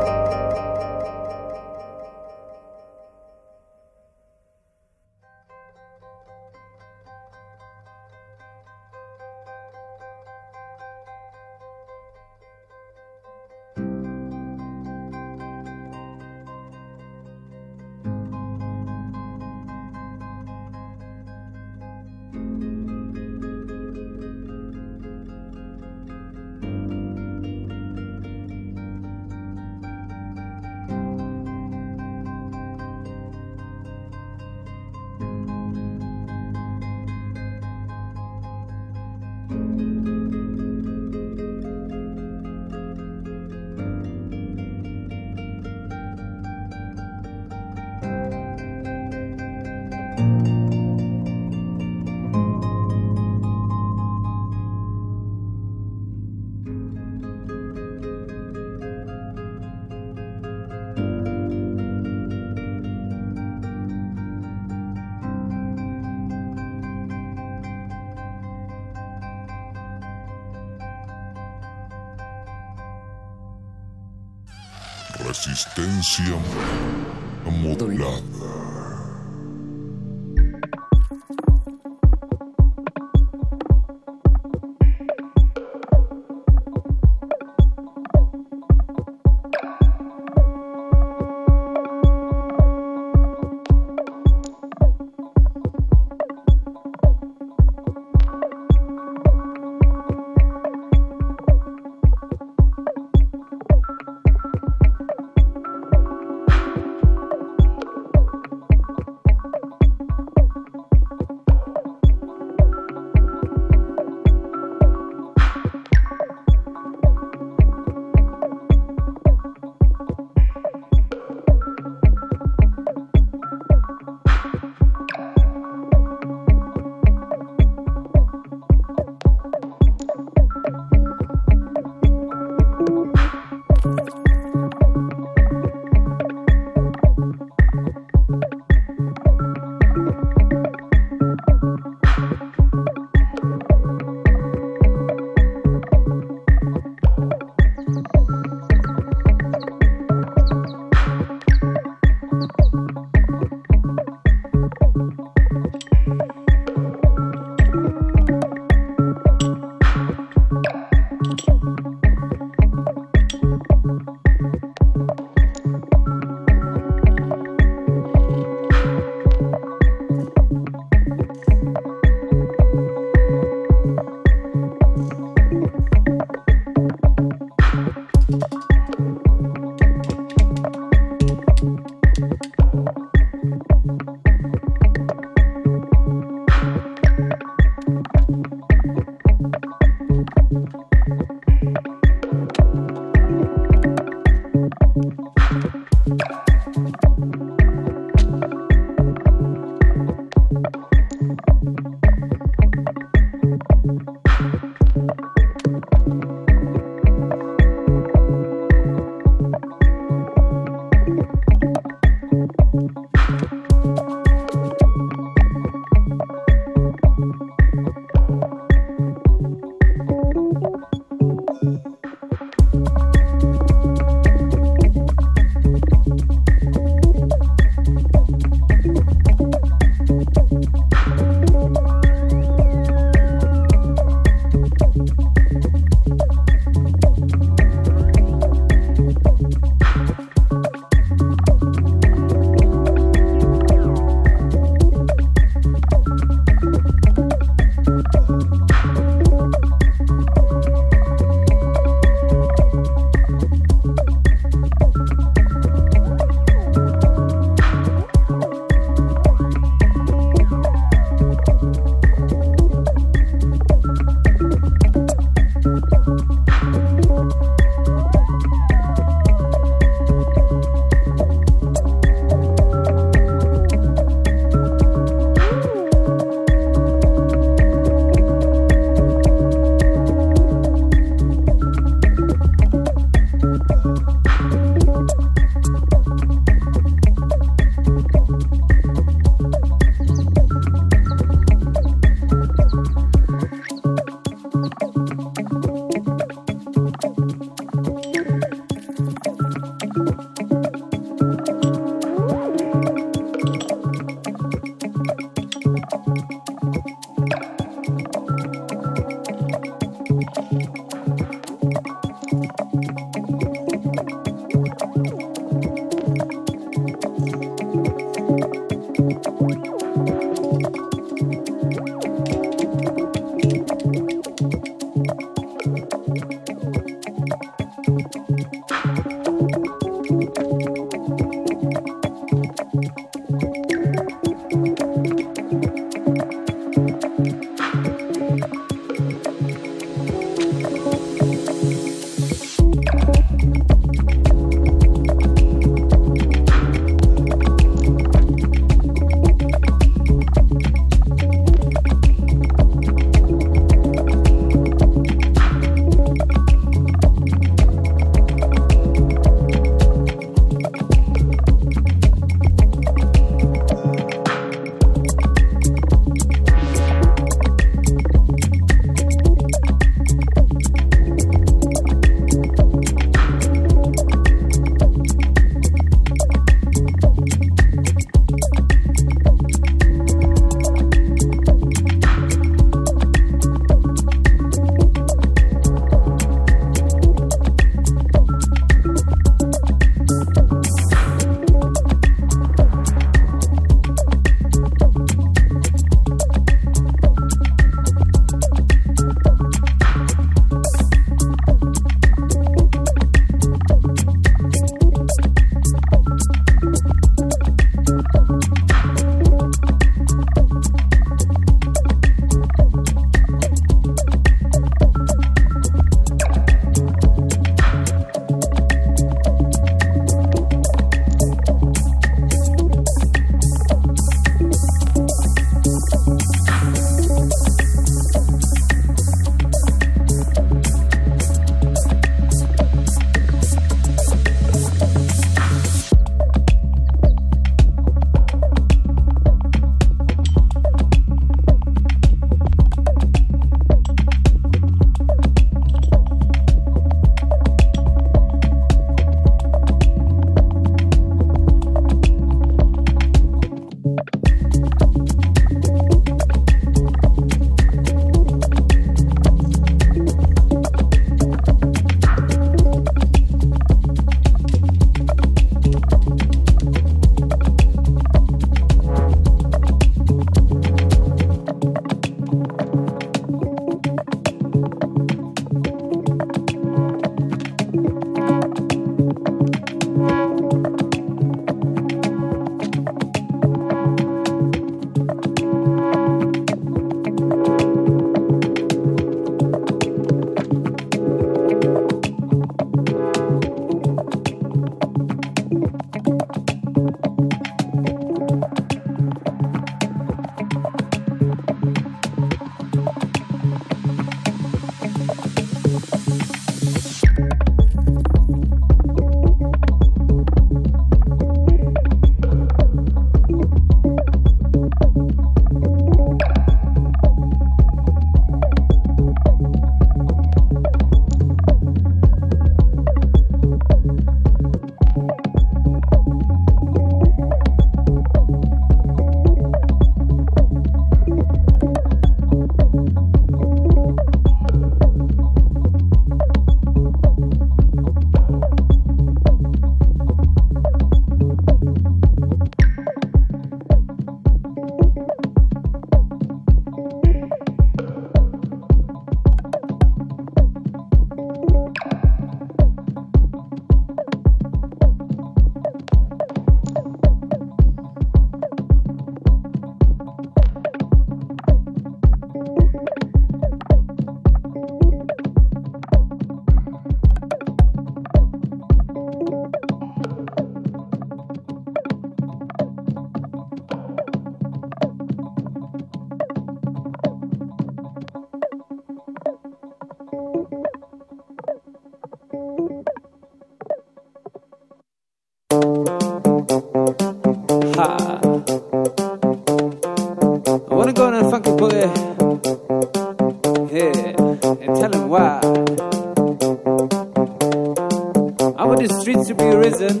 The streets to be risen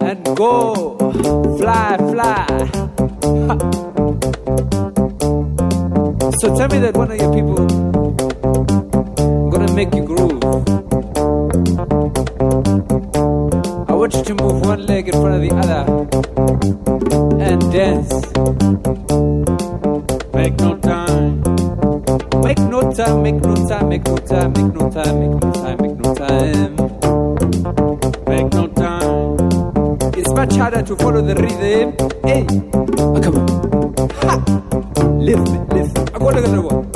and go fly, fly. Ha. So tell me that one of your people gonna make you groove. I want you to move one leg in front of the other and dance. Make no time. Make no time, make no time, make no time, make no time, make no time, make no time. Harder to follow the rhythm. Hey, oh, come on. Ha! Lift it, lift it. I go at the one.